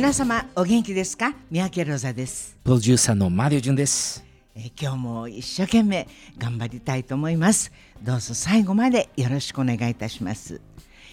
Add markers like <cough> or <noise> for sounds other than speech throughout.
皆様お元気ですか三宅ロザです、プロデューサーのマリオジュンですえー今日も一生懸命頑張りたいと思いますどうぞ最後までよろしくお願いいたします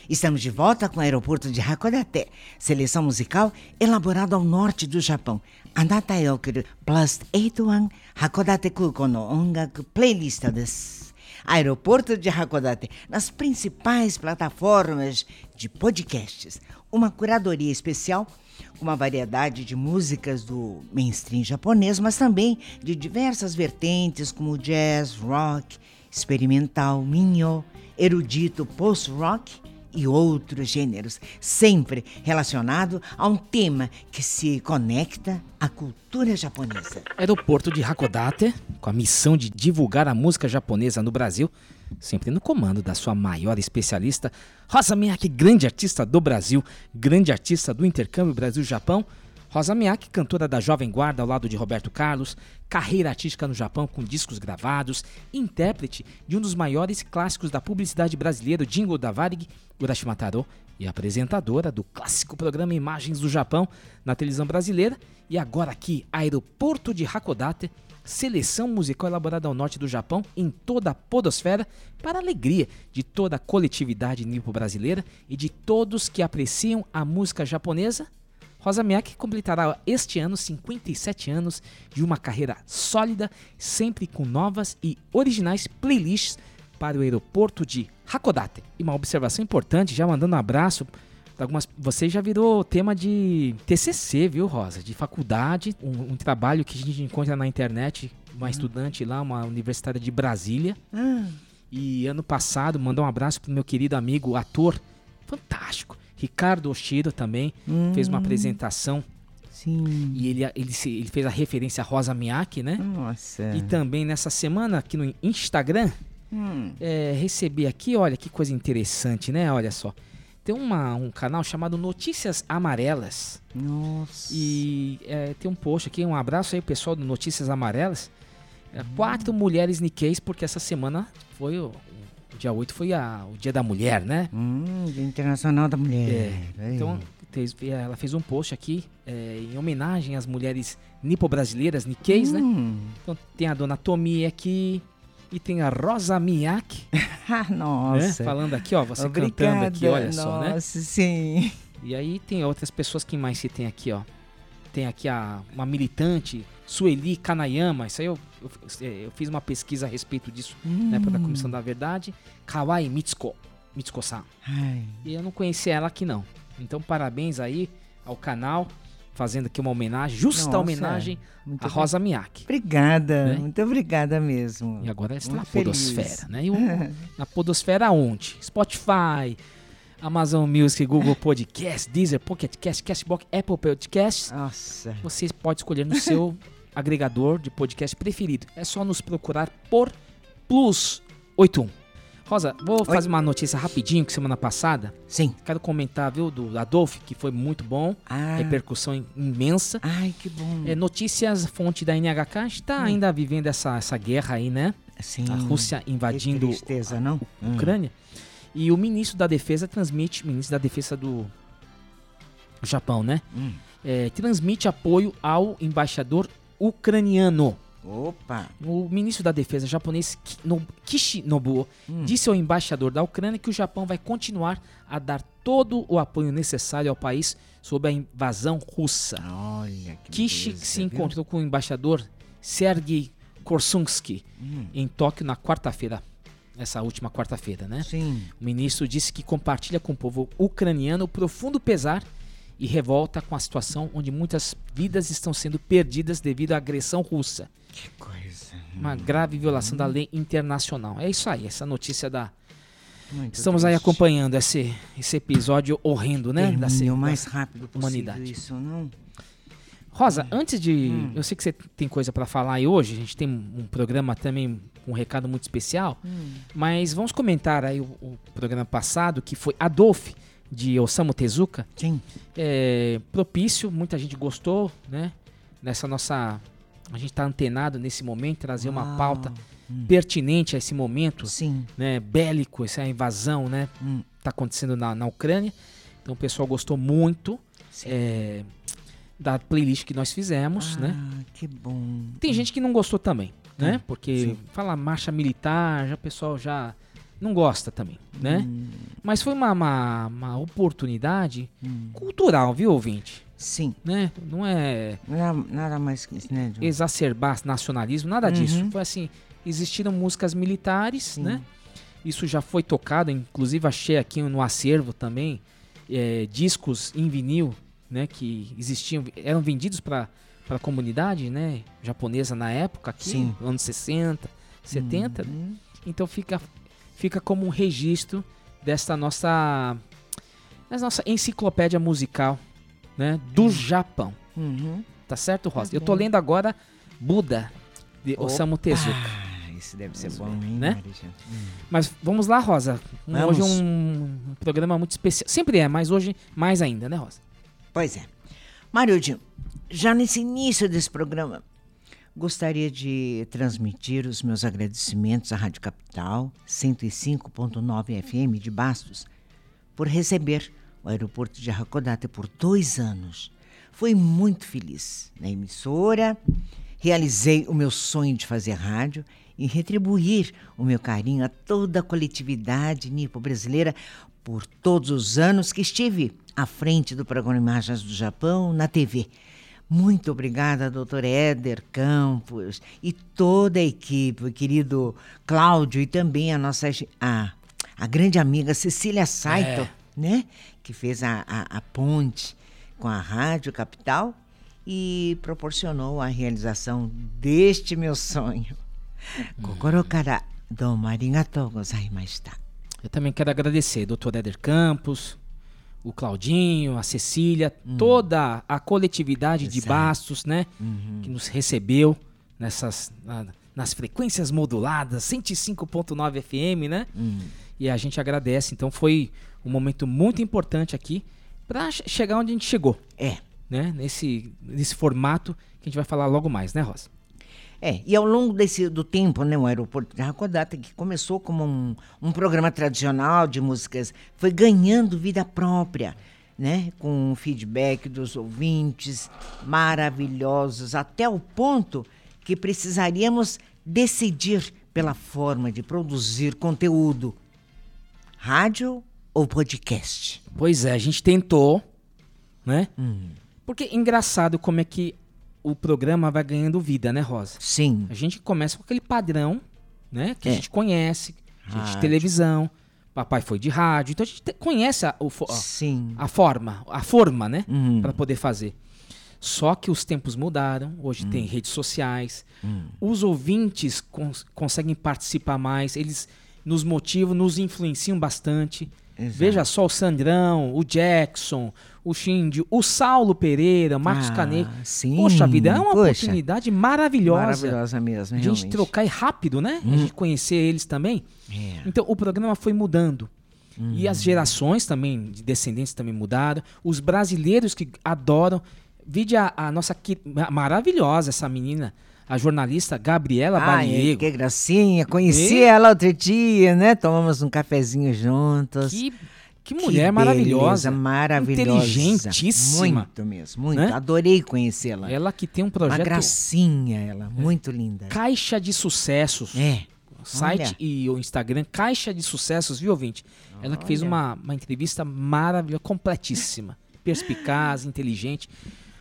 Estamos de volta com o aeroporto de Hakodate, seleção musical elaborada ao norte do Japão. Anata e okuru plus 81 Hakodate Kuko no ongaku playlist です。Aeroporto de Hakodate, nas principais plataformas de podcasts. Uma curadoria especial com uma variedade de músicas do mainstream japonês, mas também de diversas vertentes como jazz, rock, experimental, minho, erudito, post-rock e outros gêneros, sempre relacionado a um tema que se conecta à cultura japonesa. Aeroporto de Hakodate, com a missão de divulgar a música japonesa no Brasil, sempre no comando da sua maior especialista, Rosa Miyake, grande artista do Brasil, grande artista do intercâmbio Brasil-Japão. Rosa Miyake, cantora da Jovem Guarda ao lado de Roberto Carlos, carreira artística no Japão com discos gravados, intérprete de um dos maiores clássicos da publicidade brasileira, o Jingle da Varig, Urashima Taro, e apresentadora do clássico programa Imagens do Japão na televisão brasileira, e agora aqui, Aeroporto de Hakodate, seleção musical elaborada ao norte do Japão, em toda a podosfera, para a alegria de toda a coletividade nipo-brasileira e de todos que apreciam a música japonesa. Rosa Miyake completará este ano 57 anos de uma carreira sólida, sempre com novas e originais playlists para o aeroporto de Hakodate. E uma observação importante, já mandando um abraço algumas. Você já virou tema de TCC, viu, Rosa? De faculdade, um, um trabalho que a gente encontra na internet, uma estudante lá, uma universitária de Brasília. E ano passado, mandou um abraço pro meu querido amigo, ator fantástico, Ricardo Oshiro também, fez uma apresentação Sim. e ele, ele, ele fez a referência a Rosa Miyake, né? Nossa. E também nessa semana aqui no Instagram, Hum. é, recebi aqui, olha que coisa interessante, né? Olha só. Tem uma, um canal chamado Notícias Amarelas. Nossa. E é, tem um post aqui, um abraço aí, pessoal do Notícias Amarelas. É, quatro mulheres Nikkeis, porque essa semana foi o, o dia 8 foi a, o dia da mulher, né? Hum, Dia Internacional da Mulher. Aí. Então, fez- ela fez um post aqui é, em homenagem às mulheres nipo-brasileiras, Nikkeis, né? Hum. Então tem a dona Tomi aqui e tem a Rosa Miyake, <laughs> Ah, né? nossa. Falando aqui, ó, você Obrigada. cantando aqui, olha só, né? Nossa, sim. E aí tem outras pessoas que mais se tem aqui, ó. Tem aqui a, uma militante, Sueli Kanayama. Isso aí eu, eu, eu fiz uma pesquisa a respeito disso na época da Comissão da Verdade. Kawai Mitsuko, Mitsuko-san. E eu não conhecia ela aqui não. Então parabéns aí ao canal, fazendo aqui uma homenagem, justa Nossa, homenagem bem. Rosa Miyake. Obrigada, Né? muito obrigada mesmo. E agora está na Muito feliz. podosfera, né? E o- <laughs> na podosfera onde? Spotify, Amazon Music, Google <laughs> Podcast, Deezer, Pocket Cast, Castbox, Apple Podcasts. Nossa. Você pode escolher no seu <laughs> agregador de podcast preferido. É só nos procurar por Plus 81. Rosa, vou fazer uma notícia rapidinho que semana passada. Sim. Quero comentar, viu, do Adolf, que foi muito bom. Ah. Repercussão im- imensa. Ai, que bom. É, notícias, fonte da NHK. A gente tá ainda vivendo essa, essa guerra aí, né? Sim. A Rússia invadindo Que tristeza, não? a Hum. Ucrânia. E o ministro da Defesa transmite, ministro da Defesa do Japão, né? Hum. É, transmite apoio ao embaixador ucraniano. Opa. O ministro da Defesa japonês Ki- no- Kishinobu Hum. disse ao embaixador da Ucrânia que o Japão vai continuar a dar todo o apoio necessário ao país sob a invasão russa. Olha que Kishi beleza, se viu? encontrou com o embaixador Sergei Korsunsky Hum. em Tóquio na quarta-feira, essa última quarta-feira, né? Sim. O ministro disse que compartilha com o povo ucraniano o profundo pesar e revolta com a situação onde muitas vidas estão sendo perdidas devido à agressão russa. Que coisa. Uma grave violação da lei internacional. É isso aí, essa notícia da, Muito Estamos aí triste. acompanhando esse, esse episódio horrendo, né? Da, se- o da- mais rápido possível humanidade. isso, não? Rosa, antes de. Hum. Eu sei que você tem coisa pra falar aí hoje, a gente tem um programa também, um recado muito especial, Hum. mas vamos comentar aí o, o programa passado, que foi Adolf, de Osamu Tezuka. Sim. É, propício, muita gente gostou, né? Nessa nossa. A gente tá antenado nesse momento, trazer uma Uau. pauta Hum. pertinente a esse momento, Sim. né? Bélico, essa invasão, né? Hum. Tá acontecendo na, na Ucrânia. Então o pessoal gostou muito Sim. é, da playlist que nós fizemos, né? Ah, que bom. Tem gente que não gostou também, né? Hum, Porque sim. fala marcha militar, já o pessoal já não gosta também, né? Hum, Mas foi uma, uma, uma oportunidade hum. cultural, viu, ouvinte? Sim. Né? Não é Nada, nada mais que isso, né, John? exacerbar nacionalismo, nada disso. Uhum. Foi assim, existiram músicas militares, Sim. né? Isso já foi tocado, inclusive achei aqui no acervo também é, discos em vinil, né? Que existiam, eram vendidos para a comunidade, né? Japonesa na época, aqui, Sim. anos 60, 70. Uhum. Então fica, fica como um registro desta nossa, dessa nossa enciclopédia musical, né? Do Japão. Uhum. Tá certo, Rosa? Tá Eu tô lendo agora Buda, de Osamu Tezuka. Ah, isso deve ser bom, né? Marija? Mas vamos lá, Rosa. Vamos. Hoje é um, programa muito especial. Sempre é, mas hoje mais ainda, né, Rosa? Pois é. Marilde, já nesse início desse programa, gostaria de transmitir os meus agradecimentos à Rádio Capital 105.9 FM de Bastos por receber o aeroporto de Hakodate por dois anos. Fui muito feliz na emissora, realizei o meu sonho de fazer rádio e retribuir o meu carinho a toda a coletividade nipo-brasileira por todos os anos que estive à frente do programa Imagens do Japão na TV. Muito obrigada, doutor Éder Campos e toda a equipe, o querido Cláudio e também a nossa a, a grande amiga Cecília Saito, É. né? Que fez a, a, a ponte com a Rádio Capital e proporcionou a realização deste meu sonho. Kokoro kara domo arigatou gozaimashita. Eu também quero agradecer Dr. Éder Campos, o Claudinho, a Cecília, toda a coletividade de. Bastos, né? Que nos recebeu nessas na- nas frequências moduladas, 105.9 FM, né? E a gente agradece. Então foi um momento muito importante aqui para chegar onde a gente chegou, É, né? Nesse, nesse formato que a gente vai falar logo mais, né, Rosa? É, e ao longo desse, do tempo, né, o aeroporto de Hakodate, que começou como um, um programa tradicional de músicas, foi ganhando vida própria, né, com o feedback dos ouvintes maravilhosos, até o ponto que precisaríamos decidir pela forma de produzir conteúdo, rádio ou podcast. Pois é, a gente tentou, né? Hum. Porque engraçado como é que o programa vai ganhando vida, né, Rosa? Sim, A gente começa com aquele padrão, né? Que a É. gente conhece, a gente de Rádio. televisão, papai foi de rádio, então a gente te- conhece a, o a- a forma, a forma, né? Uhum. Pra poder fazer. Só que os tempos mudaram, hoje tem Hum. redes sociais, os ouvintes cons- conseguem participar mais, eles nos motivam, nos influenciam bastante. Exato. Veja só o Sandrão, o Jackson, o Shindy, o Saulo Pereira, o Marcos Ah, Caneco. sim, Poxa vida, é uma poxa. oportunidade maravilhosa. Maravilhosa mesmo, A gente trocar e rápido, né? A gente conhecer eles também. É. Então o programa foi mudando. E as gerações também, de descendentes também mudaram. Os brasileiros que adoram. Vide a, a nossa maravilhosa, essa menina, a jornalista Gabriela Ai, Baliego. que gracinha. Conheci E? ela outro dia, né? Tomamos um cafezinho juntos. Que, que mulher maravilhosa. beleza, maravilhosa. Inteligentíssima. Muito mesmo, muito. Né? Adorei conhecê-la. Ela que tem um Uma projeto gracinha ela, muito linda. Caixa de Sucessos. É. O site Olha. e o Instagram, Caixa de Sucessos, viu, ouvinte? Ela que fez Olha. uma, uma entrevista maravilhosa, completíssima. Perspicaz, inteligente.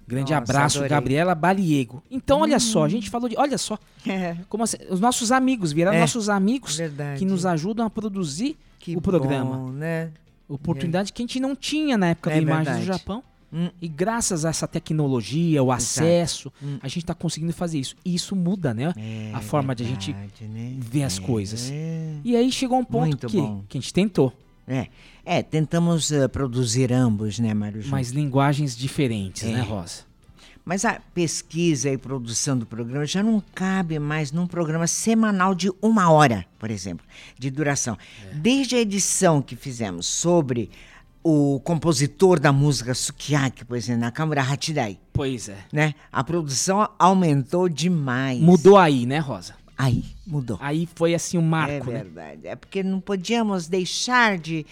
Grande Nossa, abraço, adorei. Gabriela Baliego. Então, olha só, a gente falou de. Olha só, <laughs> É, como assim, os nossos amigos viraram É, nossos amigos verdade. que nos ajudam a produzir que o programa. bom, né? Oportunidade que a gente não tinha na época É do Imagens verdade. do Japão. E graças a essa tecnologia, o acesso, a gente está conseguindo fazer isso. E isso muda, né? É a forma de a gente verdade, né? ver as coisas. É. E aí chegou um ponto que, que a gente tentou, É, é tentamos eh, produzir ambos, né, Mário Júnior? mas linguagens diferentes, É. né, Rosa? Mas a pesquisa e produção do programa já não cabe mais num programa semanal de uma hora, por exemplo, de duração. Desde a edição que fizemos sobre o compositor da música Sukiyaki, por exemplo, Nakamura Hachidai, Pois é. né? A produção aumentou demais. Mudou aí, né, Rosa? Aí, mudou. Aí foi assim um É marco, né? verdade. É porque não podíamos deixar de,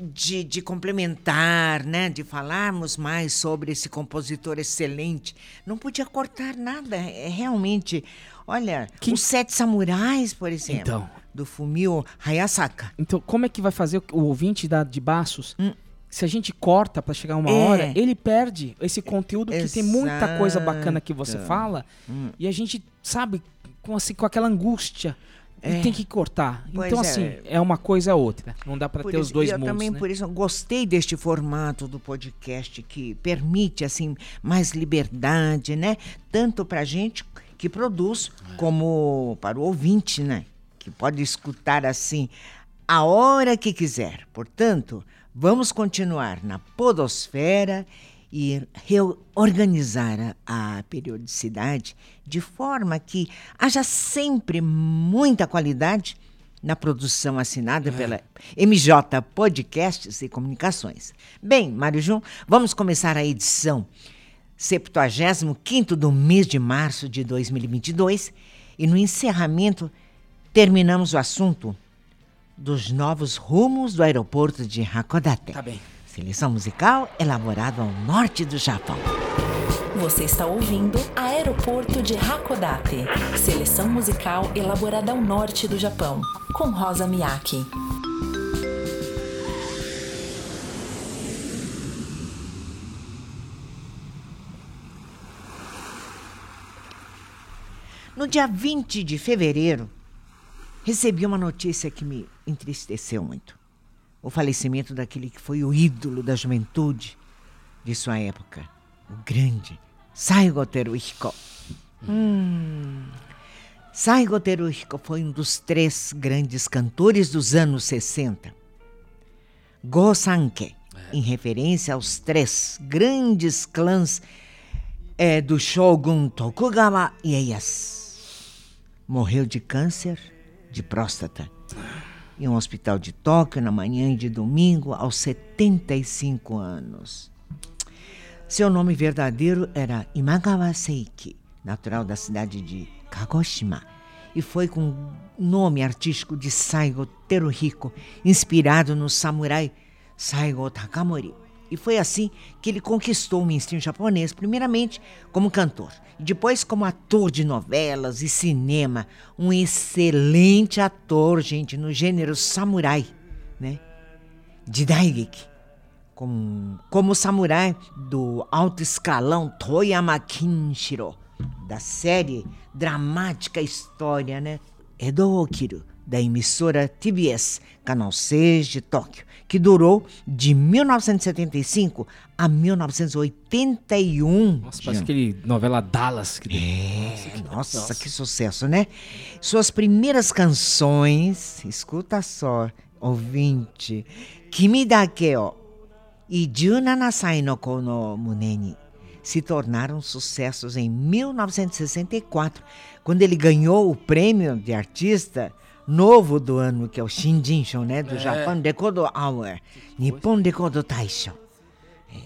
de, de complementar, né? De falarmos mais sobre esse compositor excelente. Não podia cortar nada. É realmente. Olha, Que- os Sete Samurais, por exemplo. Então. Do Fumio Hayasaka. Então, como é que vai fazer o, ouvinte da, de Baços? Hum. Se a gente corta pra chegar uma É. hora, ele perde esse conteúdo que tem muita coisa bacana que você Exato. Hum. fala. E a gente, sabe, com, assim, com aquela angústia. E É. tem que cortar. Pois então, é. assim, é uma coisa ou outra. Não dá Por ter os isso- dois e eu mundos, também né? por isso eu gostei deste formato do podcast que permite assim mais liberdade, né? Tanto para gente que produz É. como para o ouvinte, né? Que pode escutar assim a hora que quiser. Portanto, vamos continuar na podosfera e reorganizar a, a periodicidade de forma que haja sempre muita qualidade na produção assinada pela MJ Podcasts e Comunicações. Bem, Mário Jun, vamos começar a edição 75 do mês de março de 2022 e no encerramento terminamos o assunto dos novos rumos do aeroporto de Hakodate. Tá bem. Seleção musical elaborada ao norte do Japão. Você está ouvindo Aeroporto de Hakodate, seleção musical elaborada ao norte do Japão, com Rosa Miyake. No dia 20 de fevereiro, recebi uma notícia que me entristeceu muito. O falecimento daquele que foi o ídolo da juventude de sua época, o grande Saigo Teruhiko. Hum. Saigo Teruhiko foi um dos três grandes cantores dos anos 60. Go Sanke, em referência aos três grandes clãs é do Shogun Tokugawa Ieyasu. Morreu de câncer de próstata em um hospital de Tóquio na manhã de domingo aos 75 anos. Seu nome verdadeiro era Imagawa Seiki, natural da cidade de Kagoshima, e foi com o nome artístico de Saigo Teruhiko, inspirado no samurai Saigo Takamori. E foi assim que ele conquistou o mainstream japonês, primeiramente como cantor, e depois como ator de novelas e cinema. Um excelente ator, gente, no gênero samurai, né? De Daigeki. Como, como samurai do alto escalão Toyama Kinshiro, da série dramática história, né? Edo Okiru, da emissora TBS, Canal 6 de Tóquio, que durou de 1975 a 1981. Nossa, parece aquele novela Dallas. Que É, nossa, que sucesso, né? Suas primeiras canções, escuta só, ouvinte, Kimi Dake o e 17 Sai no Ko no Mune ni se tornaram sucessos em 1964, quando ele ganhou o prêmio de artista novo do ano, que é o Shinjinshou, né, do Japan Record Hour, Nippon Record Taisho.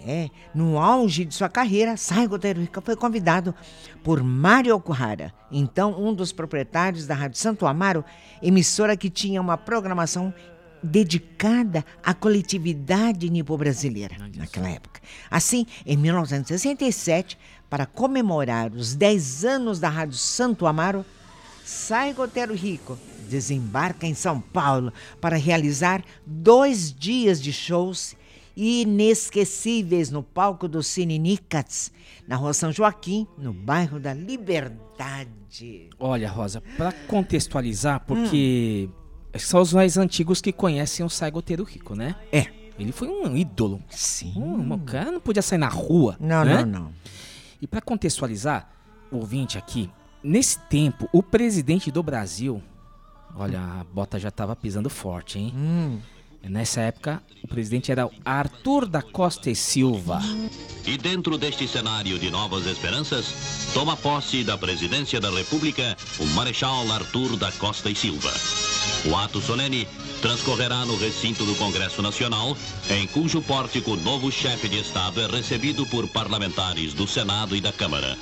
É, no auge de sua carreira, Saigo Teruhiko foi convidado por Mário Okuhara, então um dos proprietários da Rádio Santo Amaro, emissora que tinha uma programação dedicada à coletividade nipo-brasileira naquela época. Assim, em 1967, para comemorar os 10 anos da Rádio Santo Amaro, Saigo Teruhiko desembarca em São Paulo para realizar dois dias de shows inesquecíveis no palco do Cine Nicats, na rua São Joaquim, no bairro da Liberdade. Olha, Rosa, pra contextualizar, Hum. porque são os mais antigos que conhecem o Saigo Teruhiko, né? É, Ele foi um ídolo. Sim. Um, o cara não podia sair na rua. Não, né? não, não. E para contextualizar, ouvinte aqui, nesse tempo, o presidente do Brasil, olha, a bota já tava pisando forte, hein? Hum. Nessa época, o presidente era o Arthur da Costa e Silva. E dentro deste cenário de novas esperanças, toma posse da presidência da República o Marechal Arthur da Costa e Silva. O ato solene transcorrerá no recinto do Congresso Nacional, em cujo pórtico o novo chefe de Estado é recebido por parlamentares do Senado e da Câmara.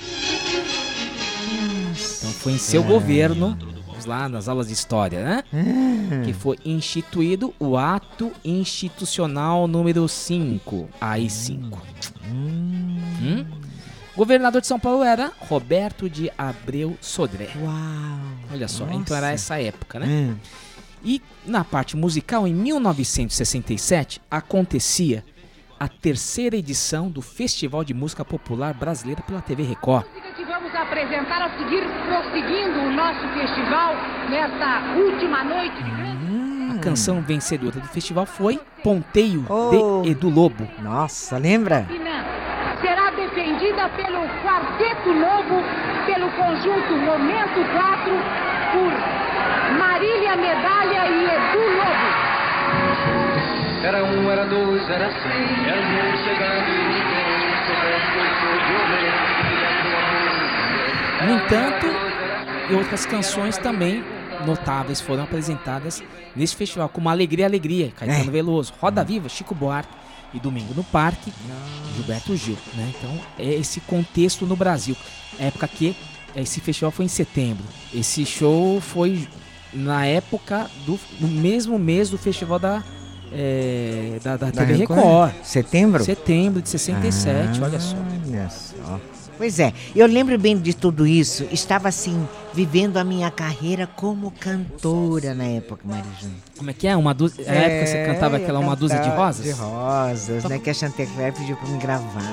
Então foi em seu governo, vamos lá nas aulas de história, né? Que foi instituído o Ato Institucional número 5, AI-5. Hum? Governador de São Paulo era Roberto de Abreu Sodré. Uau. Olha só, Nossa. então era essa época, né? Hum. E na parte musical, em 1967, acontecia a terceira edição do Festival de Música Popular Brasileira pela TV Record. Apresentar a seguir, prosseguindo o nosso festival nesta última noite de grande A canção vencedora do festival foi Ponteio Oh. de Edu Lobo. Nossa, lembra? Será defendida pelo Quarteto Novo, pelo conjunto Momento 4, por Marília Medalha e Edu Lobo. Era um, era dois, era cem, era mundo chegando e ninguém soubesse que eu sou violento. No entanto, outras canções também notáveis foram apresentadas nesse festival, como Alegria, Alegria, Caetano É. Veloso, Roda Viva, Chico Buarque e Domingo no Parque, Gilberto Gil. Né? Então, é esse contexto no Brasil. Época que esse festival foi em setembro. Esse show foi na época do no mesmo mês do festival da, é, da, da TV Record. Setembro? Setembro de 67, olha só. Olha só. Pois é, eu lembro bem de tudo isso. Estava assim, vivendo a minha carreira como cantora na época, Marijão. Como é que é? Uma dúzia, na época você cantava aquela uma dúzia de rosas? De rosas, né? Que a Chantecler pediu pra me gravar.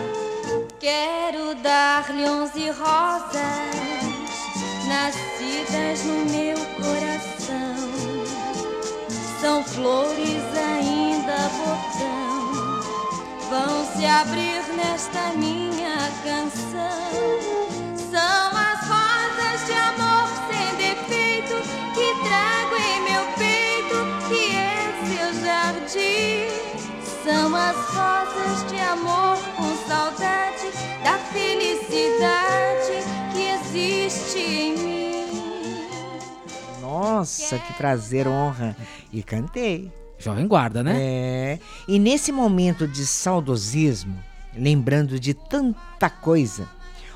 Quero dar-lhe onze rosas nascidas no meu coração. São flores ainda botão, vão se abrir nesta minha canção. São as rosas de amor sem defeito que trago em meu peito, que é seu jardim. São as rosas de amor com saudade da felicidade que existe em mim. Nossa, que prazer, honra. E cantei. Jovem Guarda, né? É. E nesse momento de saudosismo, lembrando de tanta coisa,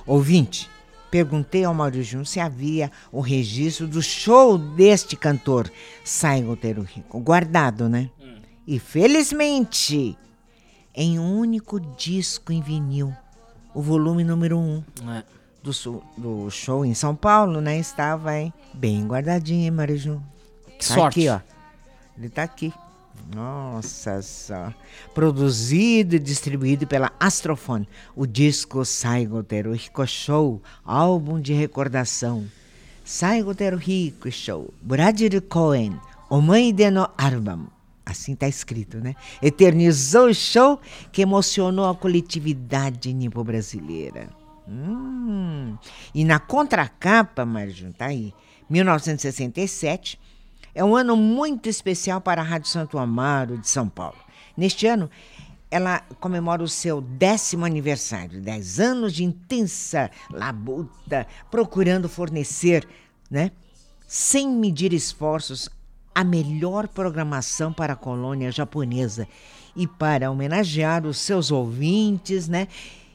ouvinte, perguntei ao Mauro Júnior se havia o registro do show deste cantor, Saigo Tero Rico, guardado, né? E felizmente, em um único disco em vinil, o volume número um É. do, do show em São Paulo, né? Estava hein, bem guardadinho, hein, Marijum? Que Tá sorte. aqui, ó. Ele tá aqui. Nossa só. Produzido e distribuído pela Astrofone. O disco Saigo Teru Rico Show, álbum de recordação. Saigo Teru Rico Show. Buradir Cohen, Omai de no Album. Assim tá escrito, né? Eternizou o show que emocionou a coletividade nipo-brasileira. Hum. E na contracapa, Marjun, tá aí, 1967, é um ano muito especial para a Rádio Santo Amaro de São Paulo. Neste ano, ela comemora o seu décimo aniversário, 10 anos de intensa labuta, procurando fornecer, né, sem medir esforços, a melhor programação para a colônia japonesa e para homenagear os seus ouvintes, né?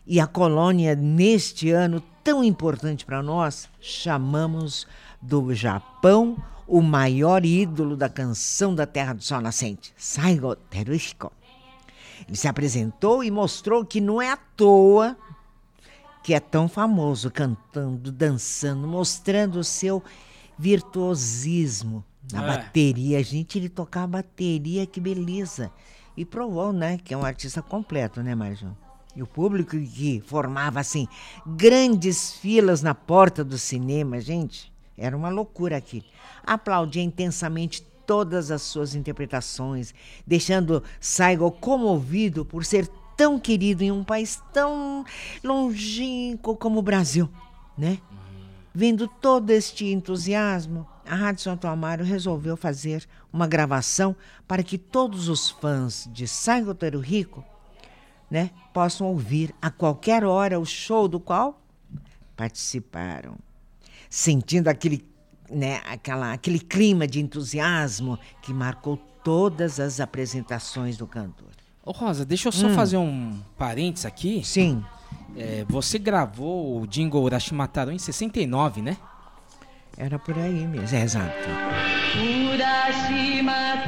E a colônia neste ano tão importante para nós, chamamos do Japão o maior ídolo da canção da Terra do Sol Nascente, Saigo Teruhiko. Ele se apresentou e mostrou que não é à toa que é tão famoso cantando, dançando, mostrando o seu virtuosismo na É. bateria. Gente, ele tocava bateria, que beleza. E provou, né, que é um artista completo, né, Marjão? E o público que formava, assim, grandes filas na porta do cinema, gente, era uma loucura aqui. Aplaudia intensamente todas as suas interpretações, deixando Saigo comovido por ser tão querido em um país tão longínquo como o Brasil, né? Vendo todo este entusiasmo, a Rádio Santo Amaro resolveu fazer uma gravação para que todos os fãs de Saigo Tero Rico, né, possam ouvir a qualquer hora o show do qual participaram, sentindo aquele, né, aquela, aquele clima de entusiasmo que marcou todas as apresentações do cantor. Ô Rosa, deixa eu só Hum. fazer um parênteses aqui. Sim, É, você gravou o jingle Urashimataro em 69, né? era por aí mesmo, é exato.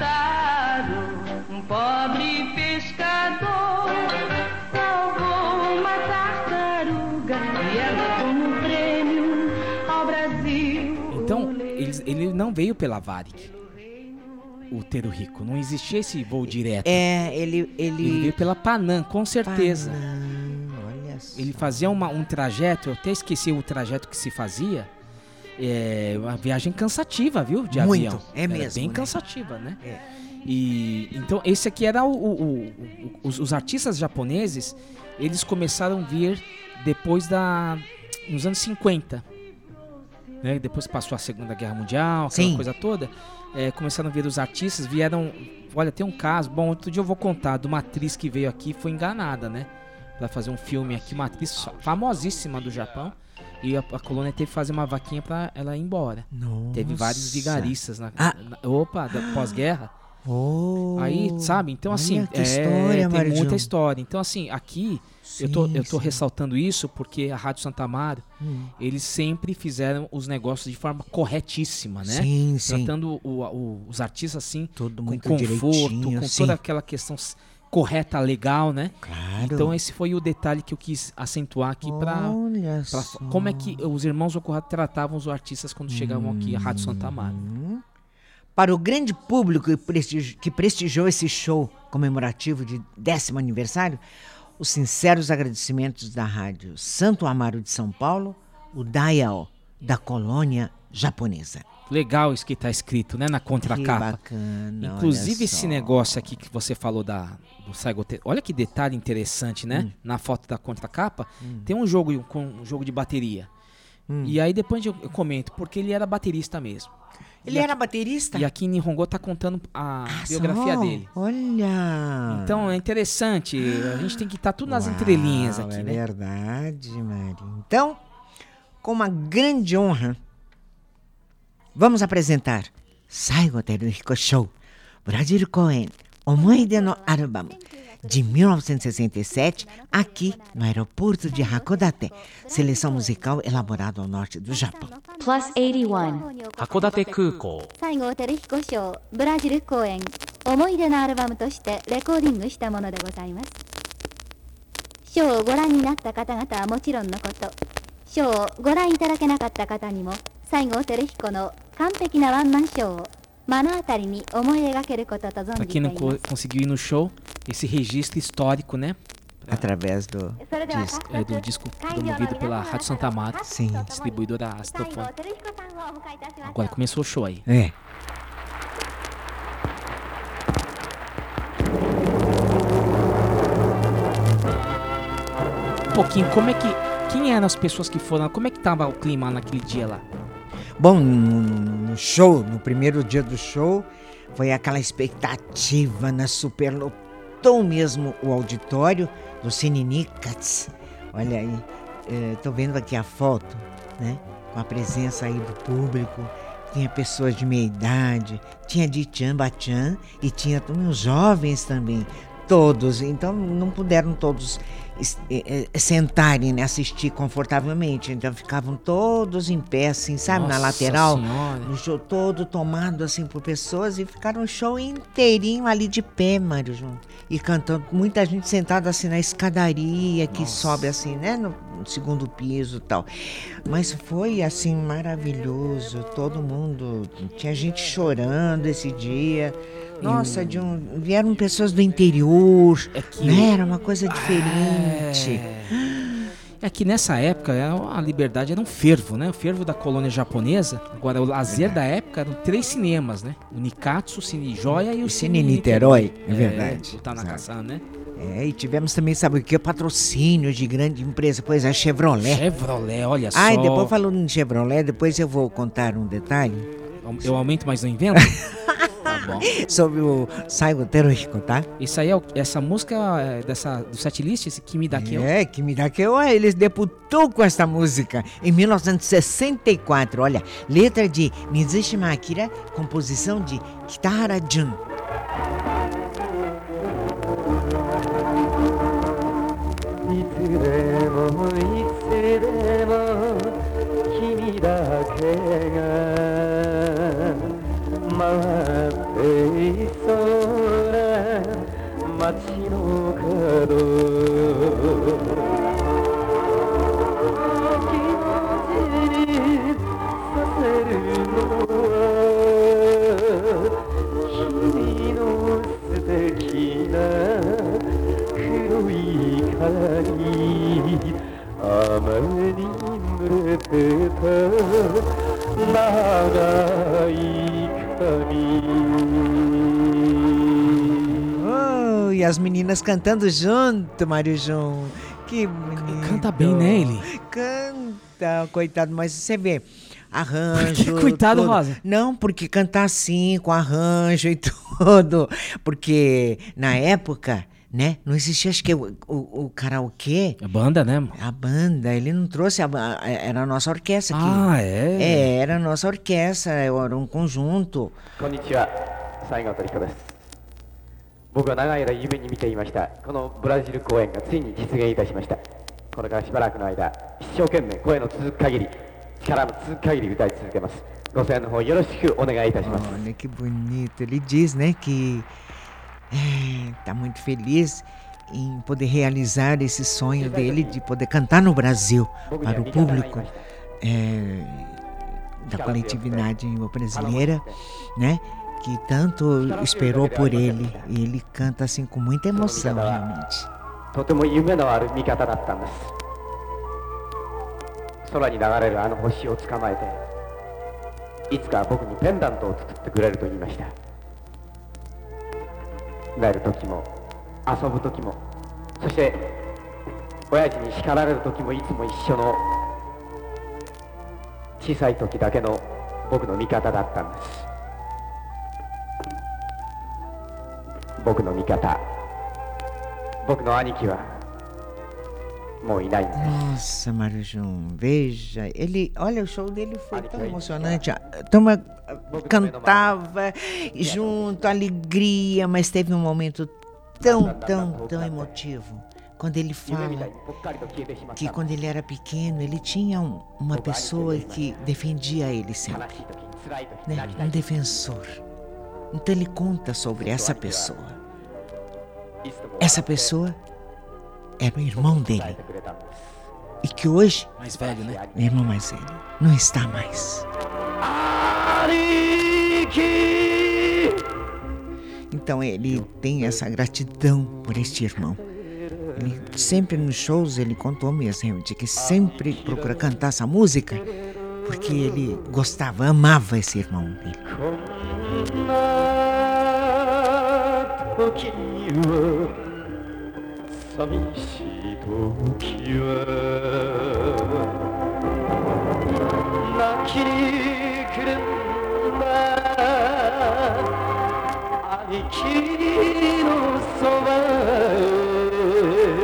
Urashimataro, um pobre eles- ele não veio pela Varig. O Teru Rico. Não existia esse voo direto. É, ele. Ele Ele. veio pela Panam, com certeza. Panam, olha só. Ele fazia uma- um trajeto, eu até esqueci o trajeto que se fazia. É uma viagem cansativa, viu? De Muito, avião. é Era mesmo, Bem né? cansativa, né? É. E então esse aqui era o, o- o- o- os, os artistas japoneses, eles começaram a vir depois da nos anos 50. Né? Depois passou a Segunda Guerra Mundial, aquela Sim. coisa toda, é, começaram a vir os artistas, vieram, olha, tem um caso, bom, outro dia eu vou contar de uma atriz que veio aqui, foi enganada, né? Pra fazer um filme aqui, uma atriz fa- famosíssima do Japão. E a, a colônia teve que fazer uma vaquinha pra ela ir embora. Teve vários Nossa. vigaristas na, Ah. na- opa, da pós-guerra. Oh, Aí, sabe? Então, assim, olha que é, história, tem Mário muita história. Então, assim, aqui eu tô, Sim, eu tô sim. ressaltando isso porque a Rádio Santa Amaro, Hum. eles sempre fizeram os negócios de forma corretíssima, né? Sim, sim. Tratando o- o- os artistas assim, Tudo com conforto, com sim. toda aquela questão correta, legal, né? Claro. Então, esse foi o detalhe que eu quis acentuar aqui para como é que os irmãos Ocorra tratavam os artistas quando chegavam aqui à Rádio Santa Amaro. Para o grande público que prestigiou esse show comemorativo de décimo aniversário, os sinceros agradecimentos da Rádio Santo Amaro de São Paulo, o Dial da colônia japonesa. Legal isso que tá escrito, né, na Que contracapa. bacana. Inclusive esse negócio aqui que você falou da do Saigote. Olha que detalhe interessante, né? Hum. Na foto da contracapa tem um jogo com um jogo de bateria. Hum. E aí depois eu comento porque ele era baterista mesmo. Ele E era baterista? E aqui em Nihongo tá contando a Ah, biografia só? dele. Olha. Então é interessante, a gente tem que estar tudo nas Uau, entrelinhas aqui, é né? verdade, Mari. Então, com uma grande honra, vamos apresentar Saigo Teruhiko Show, Brasil Koen, Omoide no Álbum, de 1967, aqui no aeroporto de Hakodate, seleção musical elaborada ao norte do Japão. Plus 81. 函館空港西郷輝彦賞ブラジル公演思い出のアルバムとしてレコーディングしたものでございますショーをご覧になった方々はもちろんのことショーをご覧いただけなかった方にも西郷輝彦の完璧なワンマンショーを Pra quem não co conseguiu ir no show, esse registro histórico, né? É através do disco. É, do disco promovido pela Rádio Santa Marta Sim. distribuidora Astrofone. Agora começou o show aí. É. Um pouquinho, como é que. Quem eram as pessoas que foram? Como é que tava o clima naquele dia lá? Bom, no, no- show, no primeiro dia do show, foi aquela expectativa, né? Superlotou mesmo o auditório do Cine Nicats. Olha aí, eh, tô vendo aqui a foto, né? Com a presença aí do público. Tinha pessoas de meia idade, tinha de Tchan Bachan e tinha também os jovens também. Todos, então não puderam todos sentarem, né, assistir confortavelmente. Então ficavam todos em pé, assim, sabe, na Nossa lateral. Senhora. O show todo tomado assim por pessoas e ficaram o show inteirinho ali de pé, Mário João. E cantando, muita gente sentada assim na escadaria que sobe assim, né, no, no segundo piso e tal. Mas foi assim maravilhoso, todo mundo, tinha gente chorando esse dia. Nossa, de um, vieram pessoas do interior, É que né? Era uma coisa diferente. É. É que nessa época é, a liberdade era um fervo, né? O fervo da colônia japonesa. Agora, o lazer da época eram três cinemas, né? O Nikatsu, o Cine Joia e o O Cine Niterói, é verdade. O Tanaka-san, né? É, e tivemos também, sabe o que? Patrocínio de grande empresa, pois a Chevrolet. Chevrolet, olha Ah, e só. depois falando em Chevrolet, depois eu vou contar um detalhe Eu aumento, mas não invento? <laughs> tá bom. sobre o Saigo Teruhiko, tá? Isso aí é o- essa música é dessa, do setlist, esse Kimi daqui. É, que me dá que eu, ele debutou com essa música em 1964. Olha, letra de Mizushima Akira, composição de Kitahara Jun. Oh, e as meninas cantando junto, Mário João. Que bonito. Canta bem, né, ele? Canta, coitado, mas você vê arranjo. Que, coitado, tudo. Rosa? Não, porque cantar assim, com arranjo e <laughs> tudo. Porque na época né, não existia, acho que o, o, o karaokê. A banda, né? A banda, ele não trouxe, a, a- era a nossa orquestra aqui. Ah, é? É, era a nossa orquestra, era um conjunto. こんにちは西郷鳥彦です僕は長い間夢に見ていましたこのブラジル公演がついに実現いたしましたこれからしばらくの間一生懸命声の続く限り力の続く限り歌い続けますご声援の方よろしくお願いいたします Olha que bonito. Ele diz, né, que está <laughs> muito feliz em poder realizar esse sonho dele de poder cantar no Brasil para o público é, da coletividade brasileira, né? Que tanto esperou por ele. E ele canta assim com muita emoção, realmente. とても夢のある味方だったんです空に流れるあの星を捕まえていつか僕にペンダントを作ってくれると言いました える時も遊ぶ時もそして親父に叱られる時もいつも一緒の小さい時だけの僕の味方だったんです。僕の味方。僕の兄貴は もういないんです Nossa, Mário Jun, veja, ele, olha, o show dele foi tão emocionante. A turma ah, cantava junto, alegria, mas teve um momento tão, tão, tão emotivo. Quando ele 夢みた fala いにぽっかりと消えてしまった que quando ele era pequeno, ele tinha um- uma pessoa que defendia ele 悲 sempre, しい時辛い時 né? 泣きた Um い defensor. Então ele conta sobre essa pessoa. いつでも Essa pessoa era o irmão dele. E que hoje. Mais velho, né? Meu irmão mais velho. Não está mais. Ariki! Então ele tem essa gratidão por este irmão. Ele sempre nos shows ele contou mesmo de que sempre procura cantar essa música porque ele gostava, amava esse irmão dele. 寂しい時は泣きに来るんだ兄貴のそば。へ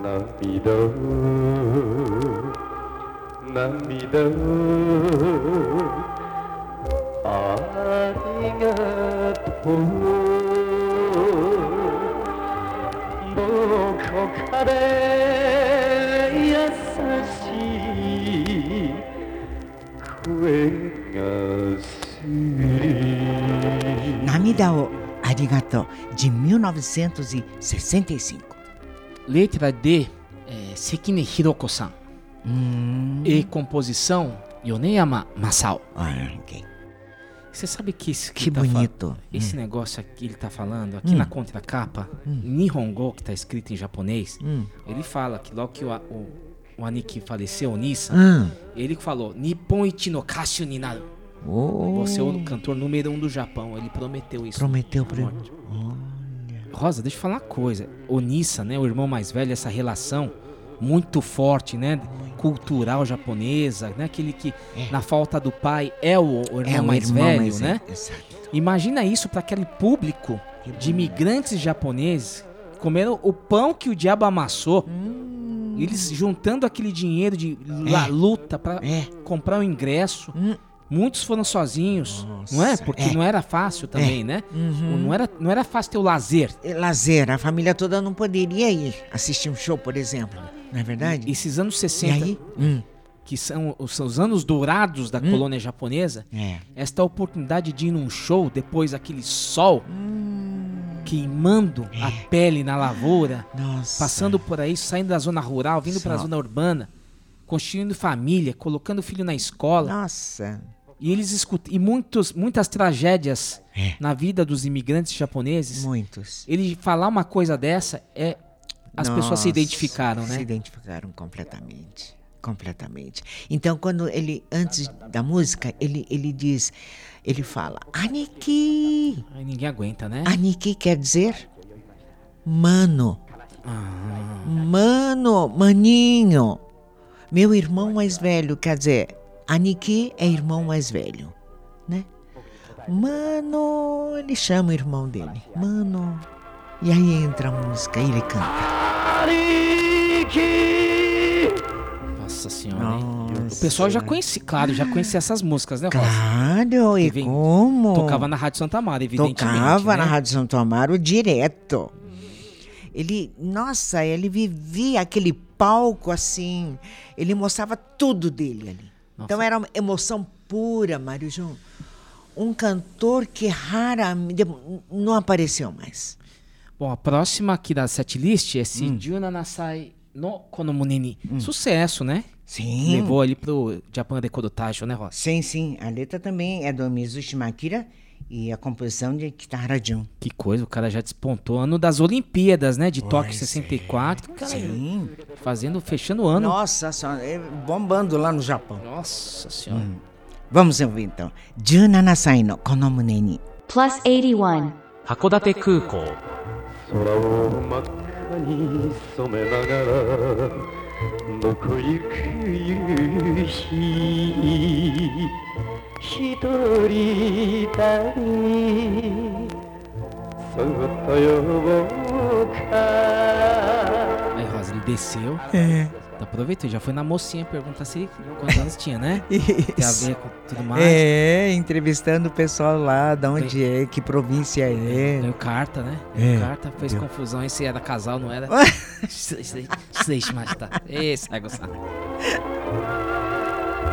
涙。涙。ありがとう。çok çok kare yasasi Namida o Arigato de 1965 Letra de é, Sekine Hiroko-san hum. E composição Yoneyama Masao ah, okay. Você sabe que esse Que tá bonito. Esse Hum. negócio aqui ele tá falando, aqui na contracapa, Nihongo, que tá escrito em japonês, Hum. ele fala que logo que o, o, o Aniki faleceu, o Nissa, Ah. ele falou, Nippon ichi no kashu ni naru. Oh, Você é o cantor número um do Japão. Ele prometeu isso. prometeu pra ele. Rosa, deixa eu falar uma coisa. O Nissa, né, o irmão mais velho, essa relação muito forte, né, cultural japonesa, né, aquele que na falta do pai é o, o irmão É mais irmão velho, mais né? exato. Imagina isso para aquele público de imigrantes japoneses comendo o pão que o diabo amassou. Hum. Eles juntando aquele dinheiro de la- luta para É. comprar o ingresso. Hum. Muitos foram sozinhos, não é? Nossa, Porque é. não era fácil também, né? Uhum. Não, era, não era fácil ter o lazer. E Lazer, a família toda não poderia ir assistir um show, por exemplo. Não é verdade? Esses anos E 60, aí? Hum, que são os, são os anos dourados da colônia japonesa, é. esta oportunidade de ir num show depois aquele sol Hum. queimando a pele na lavoura, Nossa. passando por aí, saindo da zona rural, vindo para a zona urbana, constituindo família, colocando o filho na escola. Nossa. E eles escutam e muitos, muitas tragédias É. na vida dos imigrantes japoneses. Muitos. Ele falar uma coisa dessa é as pessoas se Nossa, identificaram, Se né? identificaram completamente. Completamente. Então, quando ele, antes da música, ele, ele diz, ele fala, Aniki. Aí ninguém aguenta, né? Aniki quer dizer mano. Ah. Mano, maninho. Meu irmão mais velho, quer dizer, Aniki é irmão mais velho, né? Mano, ele chama o irmão dele. Mano. E aí entra a música e ele canta. Nossa senhora. Nossa. O pessoal já conhecia, claro, já conhecia essas músicas, né, Rosa? Claro, e vem- como? Tocava na Rádio Santa Amaro, evidentemente. Tocava na né? Rádio Santo Amaro direto. Ele, nossa, ele vivia aquele palco assim. Ele mostrava tudo dele ali. Nossa. Então era uma emoção pura, Mário João. Um cantor que raramente não apareceu mais. Bom, a próxima aqui da setlist é esse hum. Nasai no konomuneni", Hum. Sucesso, né? Sim. Levou ali pro Japan de Kodotajo, né, Ross? Sim, sim. A letra também é do Mizushi Makira e a composição de Kitara Jun. Que coisa, o cara já despontou. Ano das Olimpíadas, né? De Tóquio 64. É. Cara, sim. Fazendo, fechando o ano. Nossa senhora, é bombando lá no Japão. Nossa senhora. Hum. Vamos ouvir então. Juna Nasai no Konomuneni. Plus 81. Hakodate Kukou. 空を真っ赤に染めながらどこ行く夕日一人旅。そっと呼ぼうか。Aí, Rosa, ele desceu. Aproveitou, já foi na mocinha perguntar se quantos anos tinha, né? <laughs> Tem a ver com tudo mais. É, entrevistando o pessoal lá, da onde é, que província é. Ganhou carta, né? É. Ganhou carta, fez confusão aí se era casal, não era. <laughs> Isso aí, isso aí, mas tá. Esse vai gostar.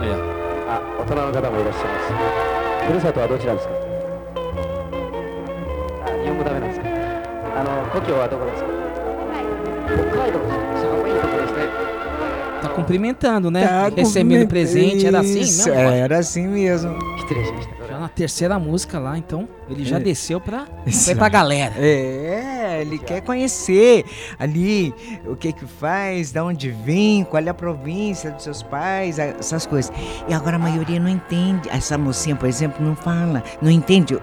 Aí, ó. あ大人の方もいらっしゃいますふるさとはどちらですかあ日本語ダメなんですかあの故郷はどこですか北海道です寒いところですね Tá cumprimentando, né? Tá, Recebendo presente, era assim mesmo? É, era assim mesmo. Que triste. Já na terceira música lá, então, ele já é. desceu pra, foi pra galera. É, ele quer conhecer ali o que que faz, da onde vem, qual é a província dos seus pais, essas coisas. E agora a maioria não entende. Essa mocinha, por exemplo, não fala, não entende o,